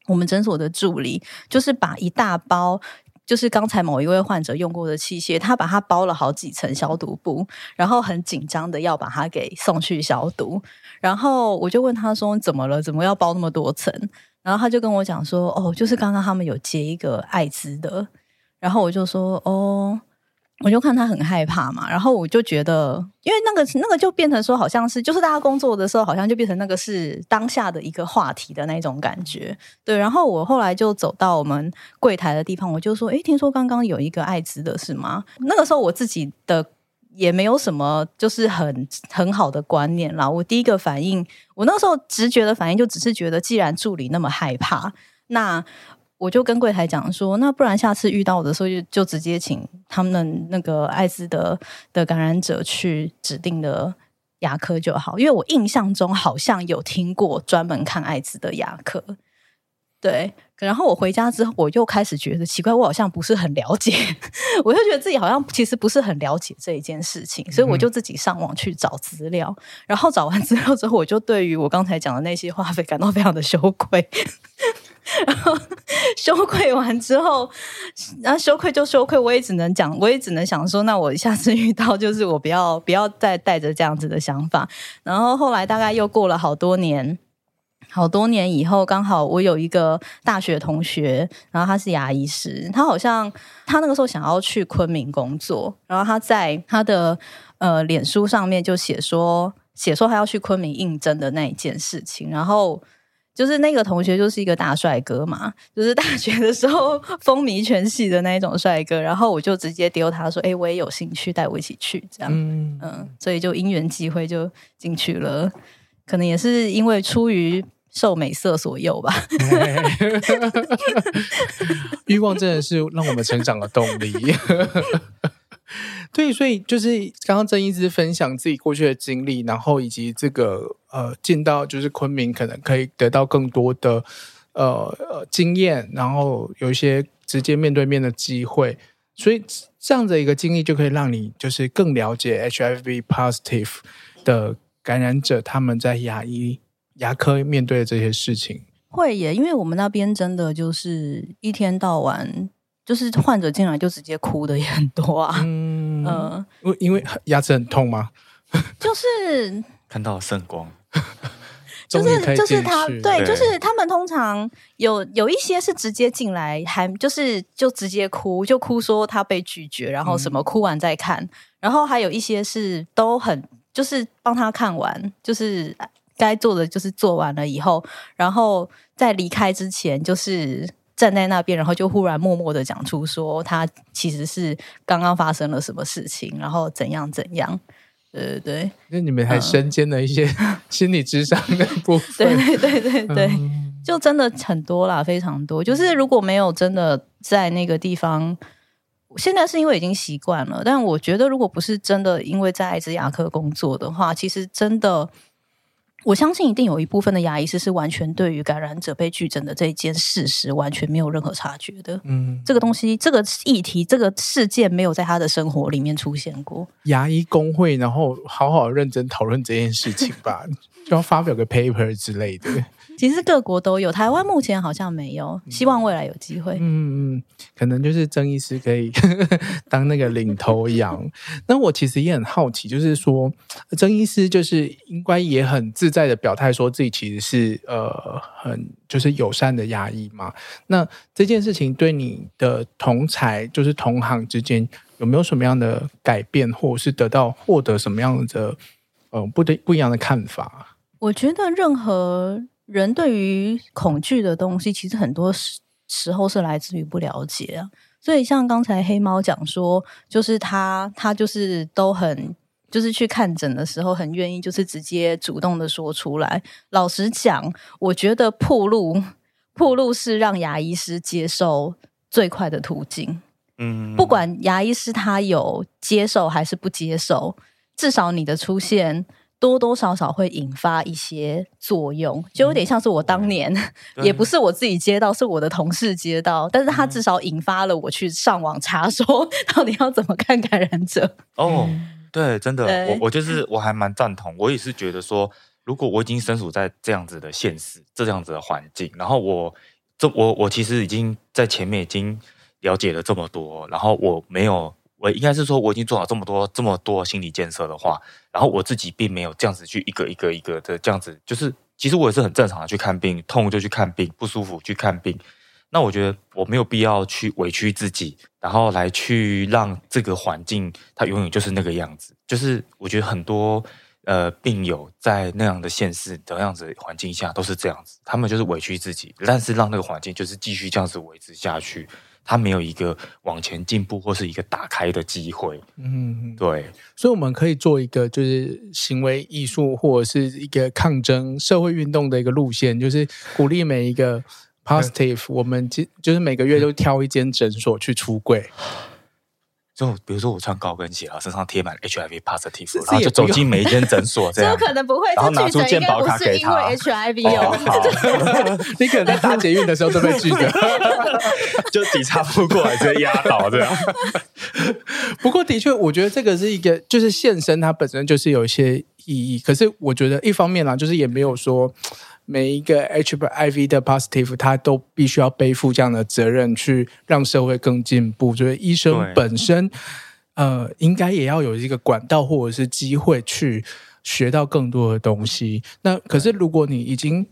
S3: 我们诊所的助理就是把一大包。就是刚才某一位患者用过的器械，他把它包了好几层消毒布，然后很紧张的要把它给送去消毒。然后我就问他说：“怎么了？怎么要包那么多层？”然后他就跟我讲说：“哦，就是刚刚他们有接一个艾滋的。”然后我就说：“哦。”我就看他很害怕嘛，然后我就觉得，因为那个那个就变成说，好像是就是大家工作的时候，好像就变成那个是当下的一个话题的那种感觉，对。然后我后来就走到我们柜台的地方，我就说：“诶，听说刚刚有一个艾滋的是吗？”那个时候我自己的也没有什么就是很很好的观念啦。我第一个反应，我那时候直觉的反应就只是觉得，既然助理那么害怕，那。我就跟柜台讲说，那不然下次遇到的时候就就直接请他们的那个艾滋的的感染者去指定的牙科就好，因为我印象中好像有听过专门看艾滋的牙科。对，然后我回家之后，我又开始觉得奇怪，我好像不是很了解，我就觉得自己好像其实不是很了解这一件事情，所以我就自己上网去找资料，然后找完资料之后，我就对于我刚才讲的那些话费感到非常的羞愧。然后 羞愧完之后，然后羞愧就羞愧，我也只能讲，我也只能想说，那我下次遇到，就是我不要不要再带着这样子的想法。然后后来大概又过了好多年，好多年以后，刚好我有一个大学同学，然后他是牙医师，他好像他那个时候想要去昆明工作，然后他在他的呃脸书上面就写说写说他要去昆明应征的那一件事情，然后就是那个同学就是一个大帅哥嘛，就是大学的时候 风靡全系的那一种帅哥，然后我就直接丢他说，哎，我也有兴趣，带我一起去，这样，嗯嗯，所以就因缘际会就进去了，可能也是因为出于。受美色所诱吧，
S2: 欲望真的是让我们成长的动力。对，所以就是刚刚郑医师分享自己过去的经历，然后以及这个呃进到就是昆明，可能可以得到更多的呃呃经验，然后有一些直接面对面的机会，所以这样的一个经历就可以让你就是更了解 HIV positive 的感染者他们在牙医。牙科面对的这些事情，
S3: 会耶，因为我们那边真的就是一天到晚，就是患者进来就直接哭的也很多啊。嗯，
S2: 呃、因为牙齿很痛吗？
S3: 就是
S1: 看到圣光，
S3: 就是就是他对，就是他们通常有有一些是直接进来，还就是就直接哭，就哭说他被拒绝，然后什么哭完再看，嗯、然后还有一些是都很就是帮他看完，就是。该做的就是做完了以后，然后在离开之前，就是站在那边，然后就忽然默默的讲出说他其实是刚刚发生了什么事情，然后怎样怎样，对对对。
S2: 那你们还身兼了一些 心理智商的部分，
S3: 对对对对对，嗯、就真的很多啦，非常多。就是如果没有真的在那个地方，现在是因为已经习惯了，但我觉得如果不是真的因为在爱之牙科工作的话，其实真的。我相信一定有一部分的牙医师是完全对于感染者被拒诊的这一件事实完全没有任何察觉的。嗯，这个东西、这个议题、这个事件没有在他的生活里面出现过。
S2: 牙医工会，然后好好认真讨论这件事情吧，就要发表个 paper 之类的。
S3: 其实各国都有，台湾目前好像没有，希望未来有机会。
S2: 嗯嗯，可能就是曾医师可以 当那个领头羊。那我其实也很好奇，就是说曾医师就是应该也很自在的表态，说自己其实是呃很就是友善的牙医嘛。那这件事情对你的同才，就是同行之间有没有什么样的改变，或者是得到获得什么样的呃不对不一样的看法？
S3: 我觉得任何。人对于恐惧的东西，其实很多时时候是来自于不了解啊。所以像刚才黑猫讲说，就是他他就是都很就是去看诊的时候，很愿意就是直接主动的说出来。老实讲，我觉得破路破路是让牙医师接受最快的途径。嗯，不管牙医师他有接受还是不接受，至少你的出现。多多少少会引发一些作用，就有点像是我当年，嗯、也不是我自己接到，是我的同事接到，但是他至少引发了我去上网查，说到底要怎么看感染者。
S1: 哦，对，真的，我我就是。我还蛮赞同，我也是觉得说，如果我已经身处在这样子的现实，这样子的环境，然后我这我我其实已经在前面已经了解了这么多，然后我没有。我应该是说，我已经做好这么多这么多心理建设的话，然后我自己并没有这样子去一个一个一个的这样子，就是其实我也是很正常的去看病，痛就去看病，不舒服去看病。那我觉得我没有必要去委屈自己，然后来去让这个环境它永远就是那个样子。就是我觉得很多呃病友在那样的现实的样子环境下都是这样子，他们就是委屈自己，但是让那个环境就是继续这样子维持下去。他没有一个往前进步或是一个打开的机会，嗯，对，
S2: 所以我们可以做一个就是行为艺术或者是一个抗争社会运动的一个路线，就是鼓励每一个 positive，我们就就是每个月都挑一间诊所去出柜。
S1: 就比如说我穿高跟鞋，然后身上贴满 HIV positive，然后就走进每一间诊所，这样
S3: 可能不会。
S1: 然后拿出健保卡给他。
S3: HIV 哦，
S2: 你可能在打捷运的时候都被拒的，
S1: 就抵差不过来直接压倒这样。
S2: 不过的确，我觉得这个是一个，就是现身它本身就是有一些意义。可是我觉得一方面啦，就是也没有说。每一个 HIV 的 positive，他都必须要背负这样的责任，去让社会更进步。所以医生本身，呃，应该也要有一个管道或者是机会去学到更多的东西。那可是如果你已经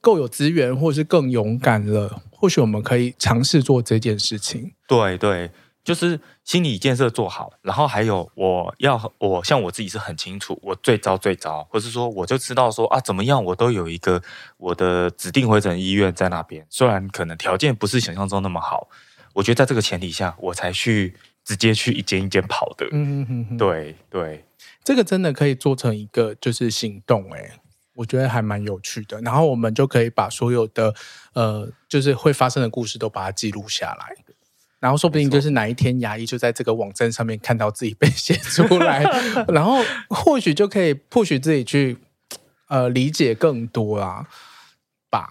S2: 够有资源，或是更勇敢了，或许我们可以尝试做这件事情。
S1: 对对，就是心理建设做好，然后还有我要我像我自己是很清楚，我最糟最糟，或是说我就知道说啊怎么样，我都有一个我的指定回诊医院在那边，虽然可能条件不是想象中那么好，我觉得在这个前提下，我才去直接去一间一间跑的。嗯嗯嗯，对对，
S2: 这个真的可以做成一个就是行动哎、欸。我觉得还蛮有趣的，然后我们就可以把所有的呃，就是会发生的故事都把它记录下来，然后说不定就是哪一天牙医就在这个网站上面看到自己被写出来，然后或许就可以 push 自己去呃理解更多啊吧。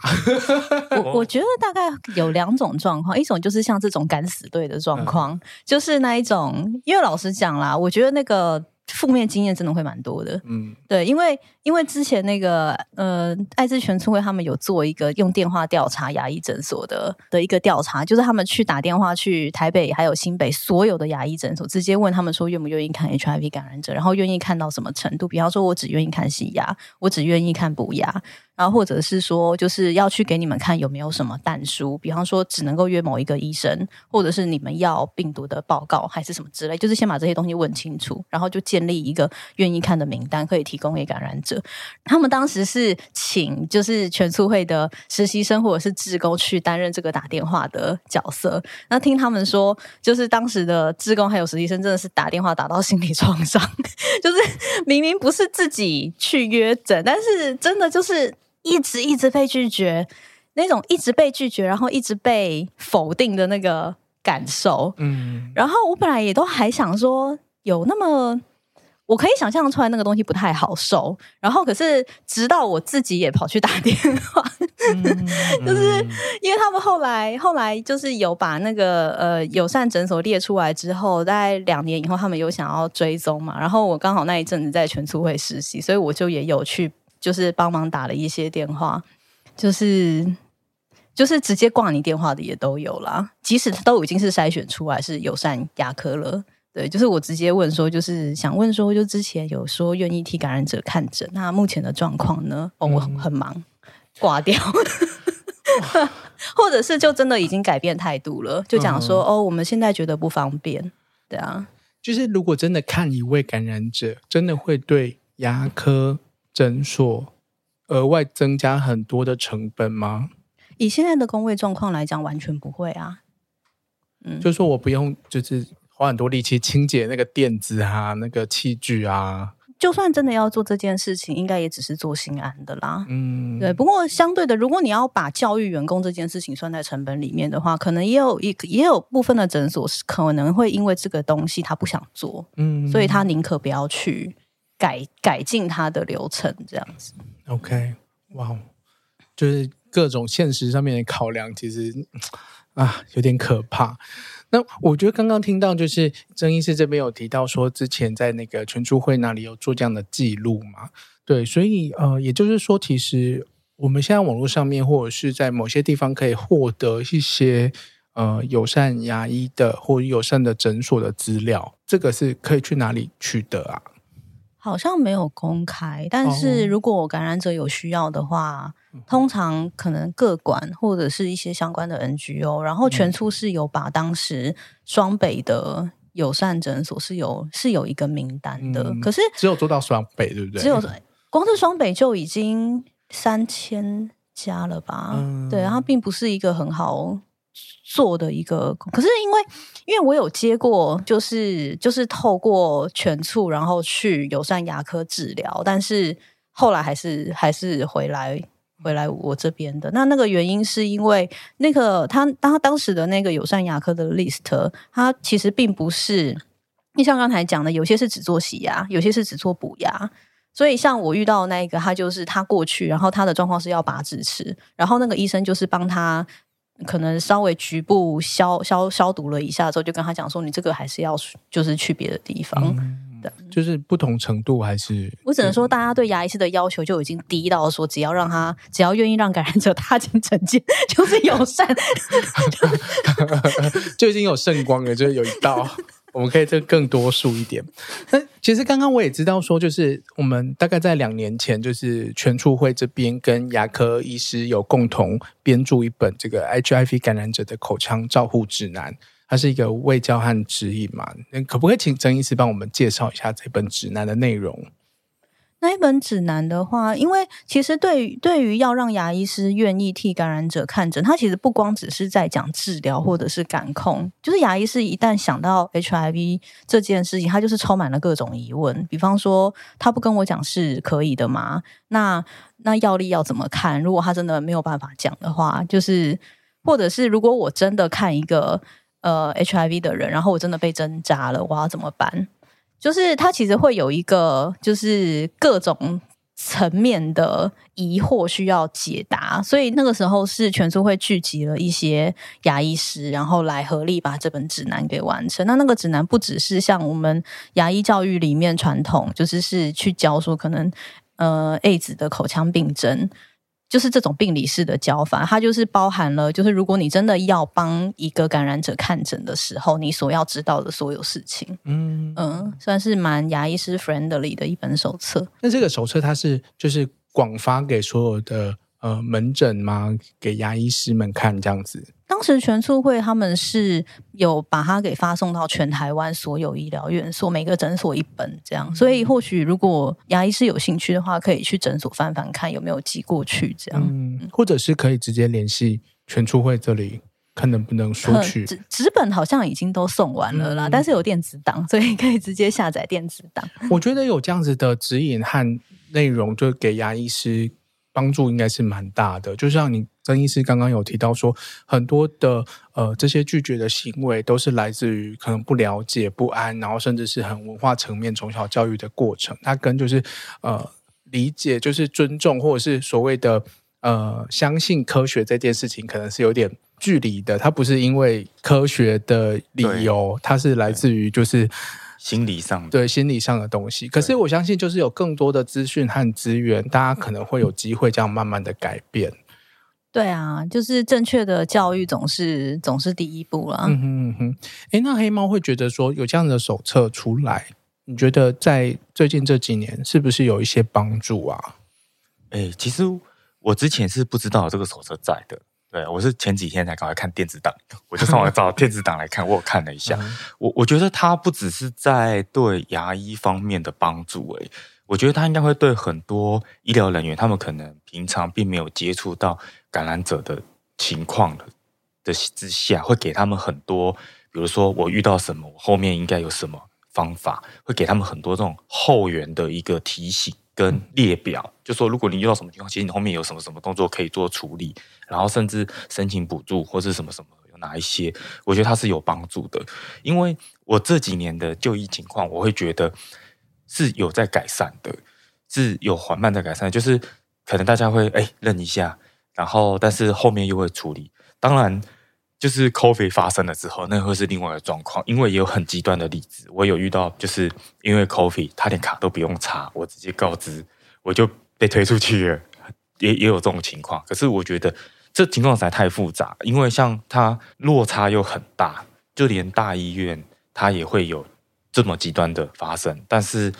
S3: 我 我觉得大概有两种状况，一种就是像这种敢死队的状况，嗯、就是那一种，因为老实讲啦，我觉得那个。负面经验真的会蛮多的，嗯，对，因为因为之前那个呃，爱知全促会他们有做一个用电话调查牙医诊所的的一个调查，就是他们去打电话去台北还有新北所有的牙医诊所，直接问他们说愿不愿意看 HIV 感染者，然后愿意看到什么程度，比方说我只愿意看洗牙，我只愿意看补牙。然后或者是说，就是要去给你们看有没有什么但书，比方说只能够约某一个医生，或者是你们要病毒的报告还是什么之类，就是先把这些东西问清楚，然后就建立一个愿意看的名单，可以提供给感染者。他们当时是请就是全促会的实习生或者是志工去担任这个打电话的角色。那听他们说，就是当时的志工还有实习生真的是打电话打到心理创伤，就是明明不是自己去约诊，但是真的就是。一直一直被拒绝，那种一直被拒绝，然后一直被否定的那个感受，嗯，然后我本来也都还想说，有那么我可以想象出来那个东西不太好受，然后可是直到我自己也跑去打电话，嗯、就是因为他们后来后来就是有把那个呃友善诊所列出来之后，在两年以后他们有想要追踪嘛，然后我刚好那一阵子在全促会实习，所以我就也有去。就是帮忙打了一些电话，就是就是直接挂你电话的也都有啦。即使都已经是筛选出来是友善牙科了，对，就是我直接问说，就是想问说，就之前有说愿意替感染者看诊，那目前的状况呢？哦，我很忙，挂掉，或者是就真的已经改变态度了，就讲说哦，我们现在觉得不方便，对啊，
S2: 就是如果真的看一位感染者，真的会对牙科。诊所额外增加很多的成本吗？
S3: 以现在的工位状况来讲，完全不会啊。
S2: 嗯，就是说我不用，就是花很多力气清洁那个垫子啊，那个器具啊。
S3: 就算真的要做这件事情，应该也只是做心安的啦。嗯，对。不过相对的，如果你要把教育员工这件事情算在成本里面的话，可能也有一也有部分的诊所是可能会因为这个东西他不想做，嗯，所以他宁可不要去。改改进它的流程，这样子。
S2: OK，哇、就是各种现实上面的考量，其实 啊有点可怕。那我觉得刚刚听到，就是曾医师这边有提到说，之前在那个全促会那里有做这样的记录嘛？对，所以呃，也就是说，其实我们现在网络上面或者是在某些地方可以获得一些呃友善牙医的或友善的诊所的资料，这个是可以去哪里取得啊？
S3: 好像没有公开，但是如果感染者有需要的话，哦、通常可能各管或者是一些相关的 NGO，然后全促是有把当时双北的友善诊所是有是有一个名单的，嗯、可是
S2: 只有做到双北，对不对？
S3: 只有光是双北就已经三千家了吧？嗯、对，然后并不是一个很好。做的一个，可是因为因为我有接过，就是就是透过全促，然后去友善牙科治疗，但是后来还是还是回来回来我这边的。那那个原因是因为那个他他当时的那个友善牙科的 list，他其实并不是，你像刚才讲的，有些是只做洗牙，有些是只做补牙。所以像我遇到那一个，他就是他过去，然后他的状况是要拔智齿，然后那个医生就是帮他。可能稍微局部消消消毒了一下之后，就跟他讲说：“你这个还是要就是去别的地方。
S2: 嗯”，就是不同程度还是。
S3: 我只能说，大家对牙医师的要求就已经低到说，只要让他只要愿意让感染者踏进诊间，就是友善，
S2: 就已经有圣光了，就是有一道。我们可以这更多数一点。那 其实刚刚我也知道说，就是我们大概在两年前，就是全促会这边跟牙科医师有共同编著一本这个 HIV 感染者的口腔照护指南，它是一个卫教和指引嘛。那可不可以请曾医师帮我们介绍一下这本指南的内容？
S3: 那一本指南的话，因为其实对于对于要让牙医师愿意替感染者看诊，他其实不光只是在讲治疗或者是感控，就是牙医师一旦想到 HIV 这件事情，他就是充满了各种疑问。比方说，他不跟我讲是可以的吗？那那药力要怎么看？如果他真的没有办法讲的话，就是或者是如果我真的看一个呃 HIV 的人，然后我真的被针扎了，我要怎么办？就是他其实会有一个，就是各种层面的疑惑需要解答，所以那个时候是全书会聚集了一些牙医师，然后来合力把这本指南给完成。那那个指南不只是像我们牙医教育里面传统，就是是去教说可能呃 A 子的口腔病症。就是这种病理式的教法，它就是包含了，就是如果你真的要帮一个感染者看诊的时候，你所要知道的所有事情。嗯嗯，算是蛮牙医师 friendly 的一本手册。
S2: 那这个手册它是就是广发给所有的呃门诊吗？给牙医师们看这样子？
S3: 当时全促会他们是有把它给发送到全台湾所有医疗院所，每个诊所一本这样。所以或许如果牙医师有兴趣的话，可以去诊所翻翻看有没有寄过去这样。
S2: 嗯，或者是可以直接联系全促会这里，看能不能索取。
S3: 纸纸本好像已经都送完了啦，嗯，但是有电子档，所以可以直接下载电子档。
S2: 我觉得有这样子的指引和内容，就给牙医师帮助应该是蛮大的。就像你。曾医师刚刚有提到说，很多的呃这些拒绝的行为都是来自于可能不了解、不安，然后甚至是很文化层面从小教育的过程。它跟就是呃理解、就是尊重，或者是所谓的呃相信科学这件事情，可能是有点距离的。它不是因为科学的理由，它是来自于就是
S1: 心理上的
S2: 对心理上的东西。可是我相信，就是有更多的资讯和资源，大家可能会有机会这样慢慢的改变。
S3: 对啊，就是正确的教育总是总是第一步啦。
S2: 嗯哼嗯哼，哎，那黑猫会觉得说有这样的手册出来，你觉得在最近这几年是不是有一些帮助啊？
S1: 哎，其实我之前是不知道这个手册在的，对，我是前几天才赶快看电子档，我就上网找电子档来看，我有看了一下，嗯、我我觉得它不只是在对牙医方面的帮助，哎，我觉得他应该会对很多医疗人员，他们可能平常并没有接触到。感染者的情况的的之下，会给他们很多，比如说我遇到什么，我后面应该有什么方法，会给他们很多这种后援的一个提醒跟列表，就说如果你遇到什么情况，其实你后面有什么什么动作可以做处理，然后甚至申请补助或是什么什么有哪一些，我觉得它是有帮助的。因为我这几年的就医情况，我会觉得是有在改善的，是有缓慢的改善，就是可能大家会哎认一下。然后，但是后面又会处理。当然，就是 COVID 发生了之后，那会是另外一个状况。因为也有很极端的例子，我有遇到，就是因为 COVID，他连卡都不用插，我直接告知，我就被推出去了。也也有这种情况。可是我觉得这情况实在太复杂，因为像它落差又很大，就连大医院它也会有这么极端的发生，但是。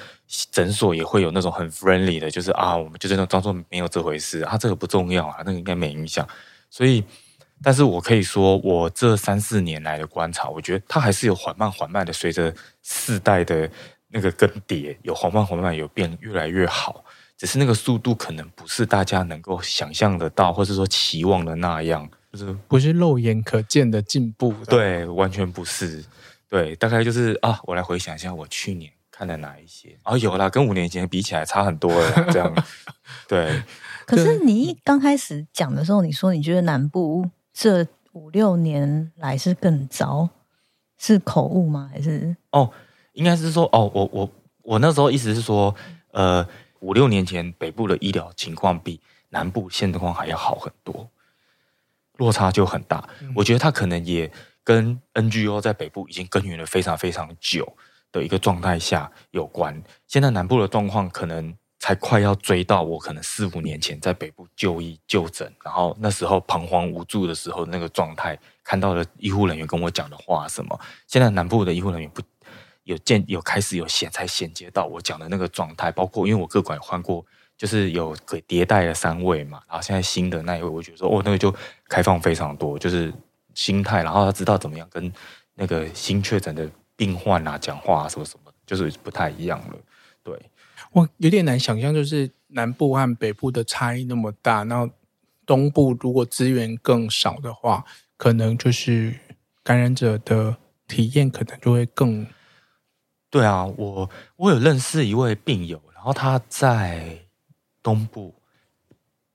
S1: 诊所也会有那种很 friendly 的，就是啊，我们就这种装作没有这回事啊，这个不重要啊，那个应该没影响。所以，但是我可以说，我这三四年来的观察，我觉得它还是有缓慢缓慢的，随着世代的那个更迭，有缓慢缓慢有变越来越好。只是那个速度可能不是大家能够想象得到，或是说期望的那样，就是
S2: 不是肉眼可见的进步。
S1: 对，完全不是。对，大概就是啊，我来回想一下，我去年。看了哪一些？啊，有啦，跟五年前比起来差很多了。这样，对。
S3: 可是你一刚开始讲的时候，你说你觉得南部这五六年来是更糟，是口误吗？还是？
S1: 哦，应该是说，哦，我我我那时候意思是说，呃，五六年前北部的医疗情况比南部现况还要好很多，落差就很大。嗯。我觉得他可能也跟 NGO 在北部已经耕耘了非常非常久。的一个状态下有关，现在南部的状况可能才快要追到我可能四五年前在北部就医就诊，然后那时候彷徨无助的时候那个状态，看到的医护人员跟我讲的话什么，现在南部的医护人员不有见有开始有衔才衔接到我讲的那个状态，包括因为我各管换过，就是有给迭代了三位嘛，然后现在新的那一位，我觉得说哦，那个就开放非常多，就是心态，然后他知道怎么样跟那个新确诊的病患啊讲话啊什么什么，就是不太一样了。对，
S2: 我有点难想象，就是南部和北部的差异那么大，然后东部如果资源更少的话，可能就是感染者的体验可能就会更。
S1: 对啊，我我有认识一位病友，然后他在东部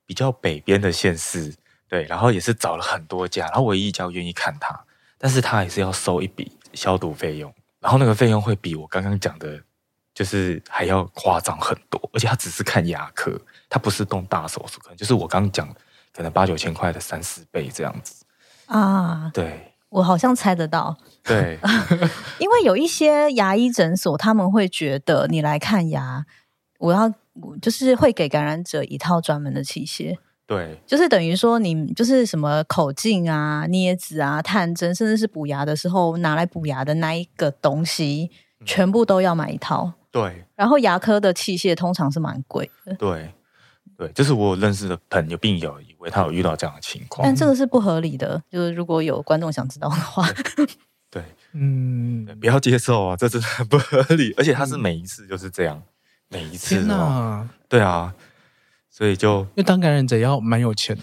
S1: 比较北边的县市，对，然后也是找了很多家，然后唯一一家愿意看他，但是他也是要收一笔消毒费用，然后那个费用会比我刚刚讲的，就是还要夸张很多，而且他只是看牙科，他不是动大手术，可能就是我刚刚讲，可能八九千块的三四倍这样子
S3: 啊，
S1: 对。
S3: 我好像猜得到，
S1: 对，
S3: 因为有一些牙医诊所，他们会觉得你来看牙，我要就是会给感染者一套专门的器械，
S1: 对，
S3: 就是等于说你就是什么口径啊、镊子啊、探针，甚至是补牙的时候拿来补牙的那一个东西，全部都要买一套，
S1: 对。
S3: 然后牙科的器械通常是蛮贵的，
S1: 对。对，这是我有认识的朋友病友，以为他有遇到这样的情况，
S3: 但这个是不合理的。就是如果有观众想知道的话，
S1: 对，
S2: 嗯，
S1: 不要接受啊，这真的很不合理。而且他是每一次就是这样，嗯、每一次啊，对啊，所以就
S2: 因为当感染者要蛮有钱的。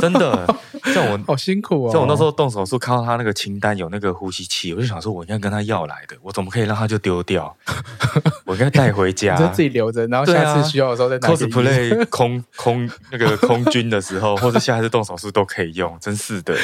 S1: 真的，像我
S2: 好辛苦哦。
S1: 像我那时候动手术，看到他那个清单有那个呼吸器，我就想说，我应该跟他要来的，我怎么可以让他就丢掉？我应该带回家，
S2: 就自己留着，然后下次需要的时候再拿。
S1: cosplay 空空那个空军的时候，或者下一次动手术都可以用，真是的。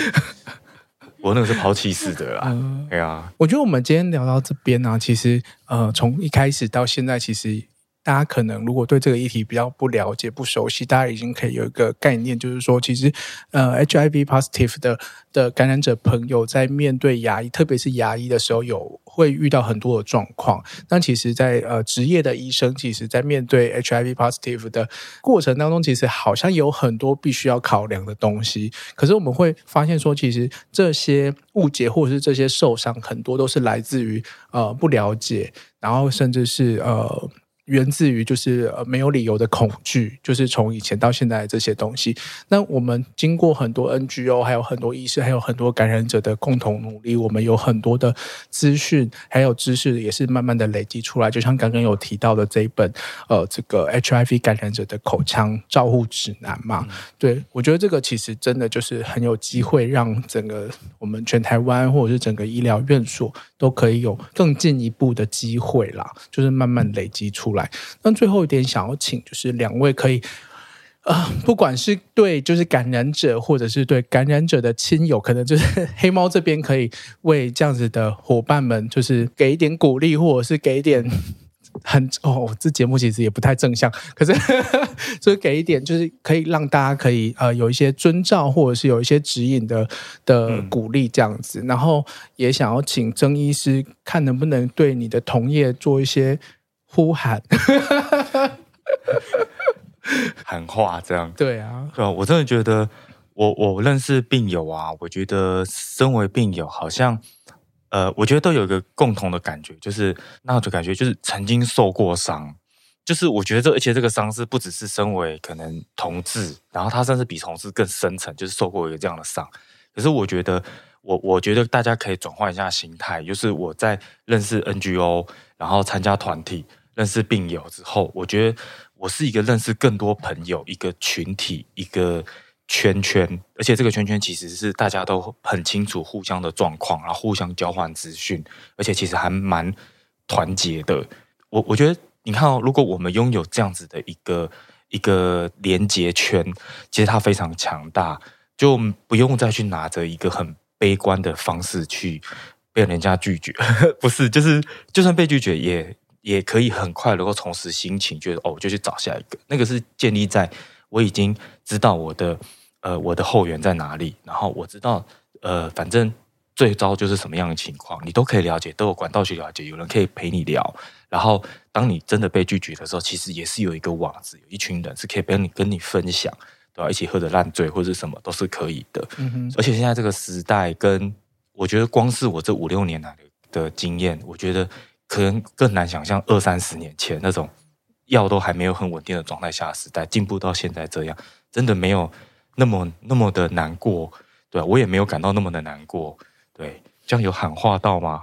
S1: 我那个是抛弃式的啦，对啊、呃。
S2: 我觉得我们今天聊到这边呢、啊，其实呃，从一开始到现在，其实。大家可能如果对这个议题比较不了解、不熟悉，大家已经可以有一个概念，就是说，其实呃，HIV positive 的的感染者朋友在面对牙医，特别是牙医的时候，有会遇到很多的状况。那其实在，在呃职业的医生，其实在面对 HIV positive 的过程当中，其实好像有很多必须要考量的东西。可是我们会发现说，其实这些误解或者是这些受伤，很多都是来自于呃不了解，然后甚至是呃。源自于就是呃没有理由的恐惧，就是从以前到现在的这些东西。那我们经过很多 NGO，还有很多医师，还有很多感染者的共同努力，我们有很多的资讯，还有知识也是慢慢的累积出来。就像刚刚有提到的这一本呃这个 HIV 感染者的口腔照护指南嘛，嗯、对，我觉得这个其实真的就是很有机会让整个我们全台湾或者是整个医疗院所都可以有更进一步的机会啦，就是慢慢累积出来。那最后一点想要请，就是两位可以，呃，不管是对就是感染者，或者是对感染者的亲友，可能就是 黑猫这边可以为这样子的伙伴们，就是给一点鼓励，或者是给一点很哦，这节目其实也不太正向，可是 就是给一点，就是可以让大家可以呃有一些遵照，或者是有一些指引的的鼓励这样子。嗯、然后也想要请曾医师看能不能对你的同业做一些。呼喊，
S1: 喊话，这样
S2: 对啊，
S1: 对啊，我真的觉得我，我我认识病友啊，我觉得身为病友，好像呃，我觉得都有一个共同的感觉，就是那种感觉，就是曾经受过伤，就是我觉得这，而且这个伤是不只是身为可能同志，然后他甚至比同志更深层，就是受过一个这样的伤。可是我觉得，我我觉得大家可以转换一下心态，就是我在认识 NGO，然后参加团体。认识病友之后，我觉得我是一个认识更多朋友一个群体一个圈圈，而且这个圈圈其实是大家都很清楚互相的状况，然后互相交换资讯，而且其实还蛮团结的。我我觉得你看哦，如果我们拥有这样子的一个一个连接圈，其实它非常强大，就不用再去拿着一个很悲观的方式去被人家拒绝，不是，就是就算被拒绝也。也可以很快能够重拾心情，觉得哦，我就去找下一个。那个是建立在我已经知道我的呃我的后援在哪里，然后我知道呃反正最糟就是什么样的情况，你都可以了解，都有管道去了解，有人可以陪你聊。然后当你真的被拒绝的时候，其实也是有一个网子，有一群人是可以跟你跟你分享，对吧？一起喝的烂醉或者什么都是可以的。嗯哼。而且现在这个时代，跟我觉得光是我这五六年来的经验，我觉得。可能更难想象二三十年前那种药都还没有很稳定的状态下的时代，进步到现在这样，真的没有那么那么的难过，对，我也没有感到那么的难过，对。这样有喊话到吗？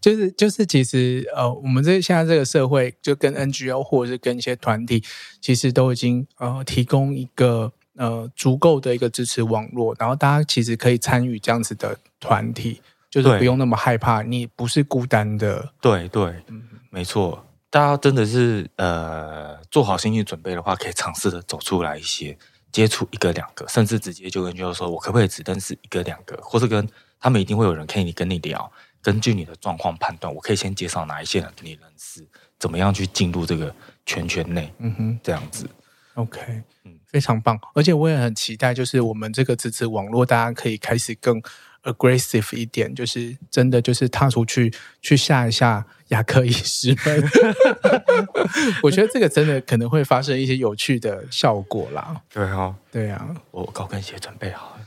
S2: 就 是就是，其实呃，我们这现在这个社会，就跟 NGO 或者是跟一些团体，其实都已经呃提供一个呃足够的一个支持网络，然后大家其实可以参与这样子的团体，就是不用那么害怕，你不是孤单的。
S1: 对对，嗯，没错，大家真的是呃做好心理准备的话，可以尝试着走出来一些，接触一个两个，甚至直接就跟就是说我可不可以只认识一个两个，或是跟。他们一定会有人可以跟你聊，根据你的状况判断，我可以先介绍哪一些人跟你认识，怎么样去进入这个圈圈内，嗯哼，这样子
S2: ，OK，嗯，非常棒，而且我也很期待，就是我们这个支持网络，大家可以开始更 aggressive 一点，就是真的就是踏出去去吓一下牙科医师们，我觉得这个真的可能会发生一些有趣的效果啦。
S1: 对啊，
S2: 对啊，
S1: 我高跟鞋准备好了。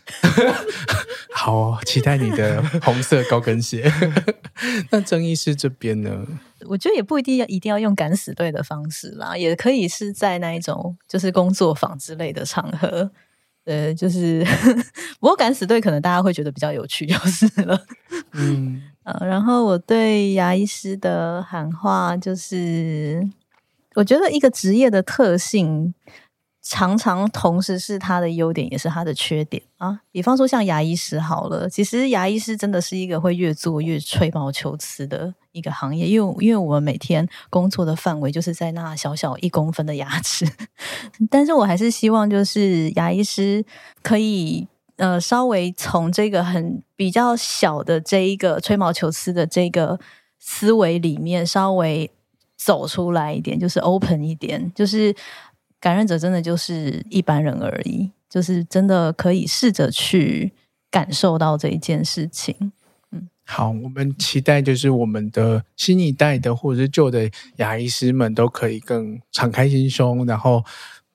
S2: 好、哦，期待你的红色高跟鞋。那曾医师这边呢？
S3: 我觉得也不一定要一定要用敢死队的方式啦，也可以是在那一种就是工作坊之类的场合。呃，就是 不过敢死队可能大家会觉得比较有趣，就是了。嗯，呃，然后我对牙医师的喊话就是，我觉得一个职业的特性。常常同时是他的优点，也是他的缺点啊。比方说像牙医师好了，其实牙医师真的是一个会越做越吹毛求疵的一个行业，因为因为我们每天工作的范围就是在那小小一公分的牙齿。但是我还是希望，就是牙医师可以呃稍微从这个很比较小的这一个吹毛求疵的这个思维里面稍微走出来一点，就是 open 一点，就是。感染者真的就是一般人而已，就是真的可以试着去感受到这一件事情。嗯，
S2: 好，我们期待就是我们的新一代的或者是旧的牙医师们都可以更敞开心胸，然后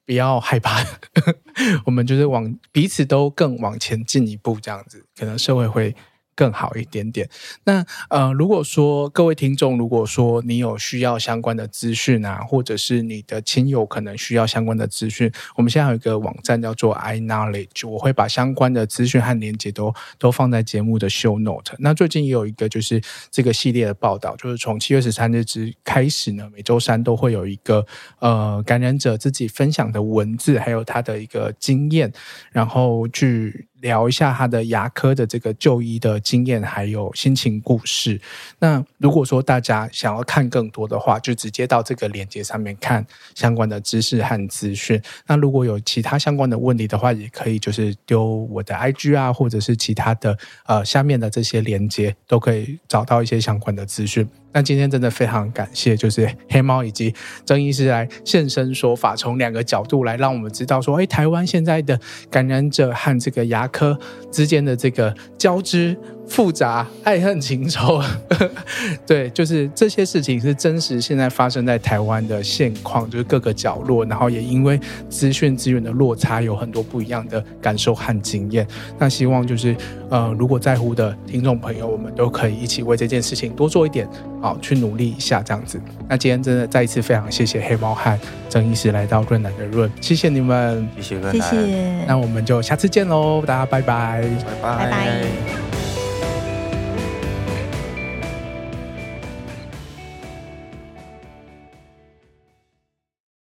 S2: 不要害怕，我们就是往彼此都更往前进一步，这样子，可能社会会。更好一点点。那呃，如果说各位听众，如果说你有需要相关的资讯啊，或者是你的亲友可能需要相关的资讯，我们现在有一个网站叫做 iKnowledge，我会把相关的资讯和连接都都放在节目的 show note。那最近也有一个就是这个系列的报道，就是从七月十三日之开始呢，每周三都会有一个呃感染者自己分享的文字，还有他的一个经验，然后去。聊一下他的牙科的这个就医的经验，还有心情故事。那如果说大家想要看更多的话，就直接到这个链接上面看相关的知识和资讯。那如果有其他相关的问题的话，也可以就是丢我的 IG 啊，或者是其他的呃下面的这些链接，都可以找到一些相关的资讯。那今天真的非常感谢，就是黑猫以及曾医师来现身说法，从两个角度来让我们知道说，哎，台湾现在的感染者和这个牙科之间的这个交织。复杂爱恨情仇，对，就是这些事情是真实现在发生在台湾的现况，就是各个角落，然后也因为资讯资源的落差，有很多不一样的感受和经验。那希望就是呃，如果在乎的听众朋友，我们都可以一起为这件事情多做一点，好，去努力一下这样子。那今天真的再一次非常谢谢黑猫和曾医师来到润南的润，谢谢你们，
S1: 谢谢润男，
S3: 谢谢。
S2: 那我们就下次见喽，大家拜拜，
S1: 拜拜。拜拜。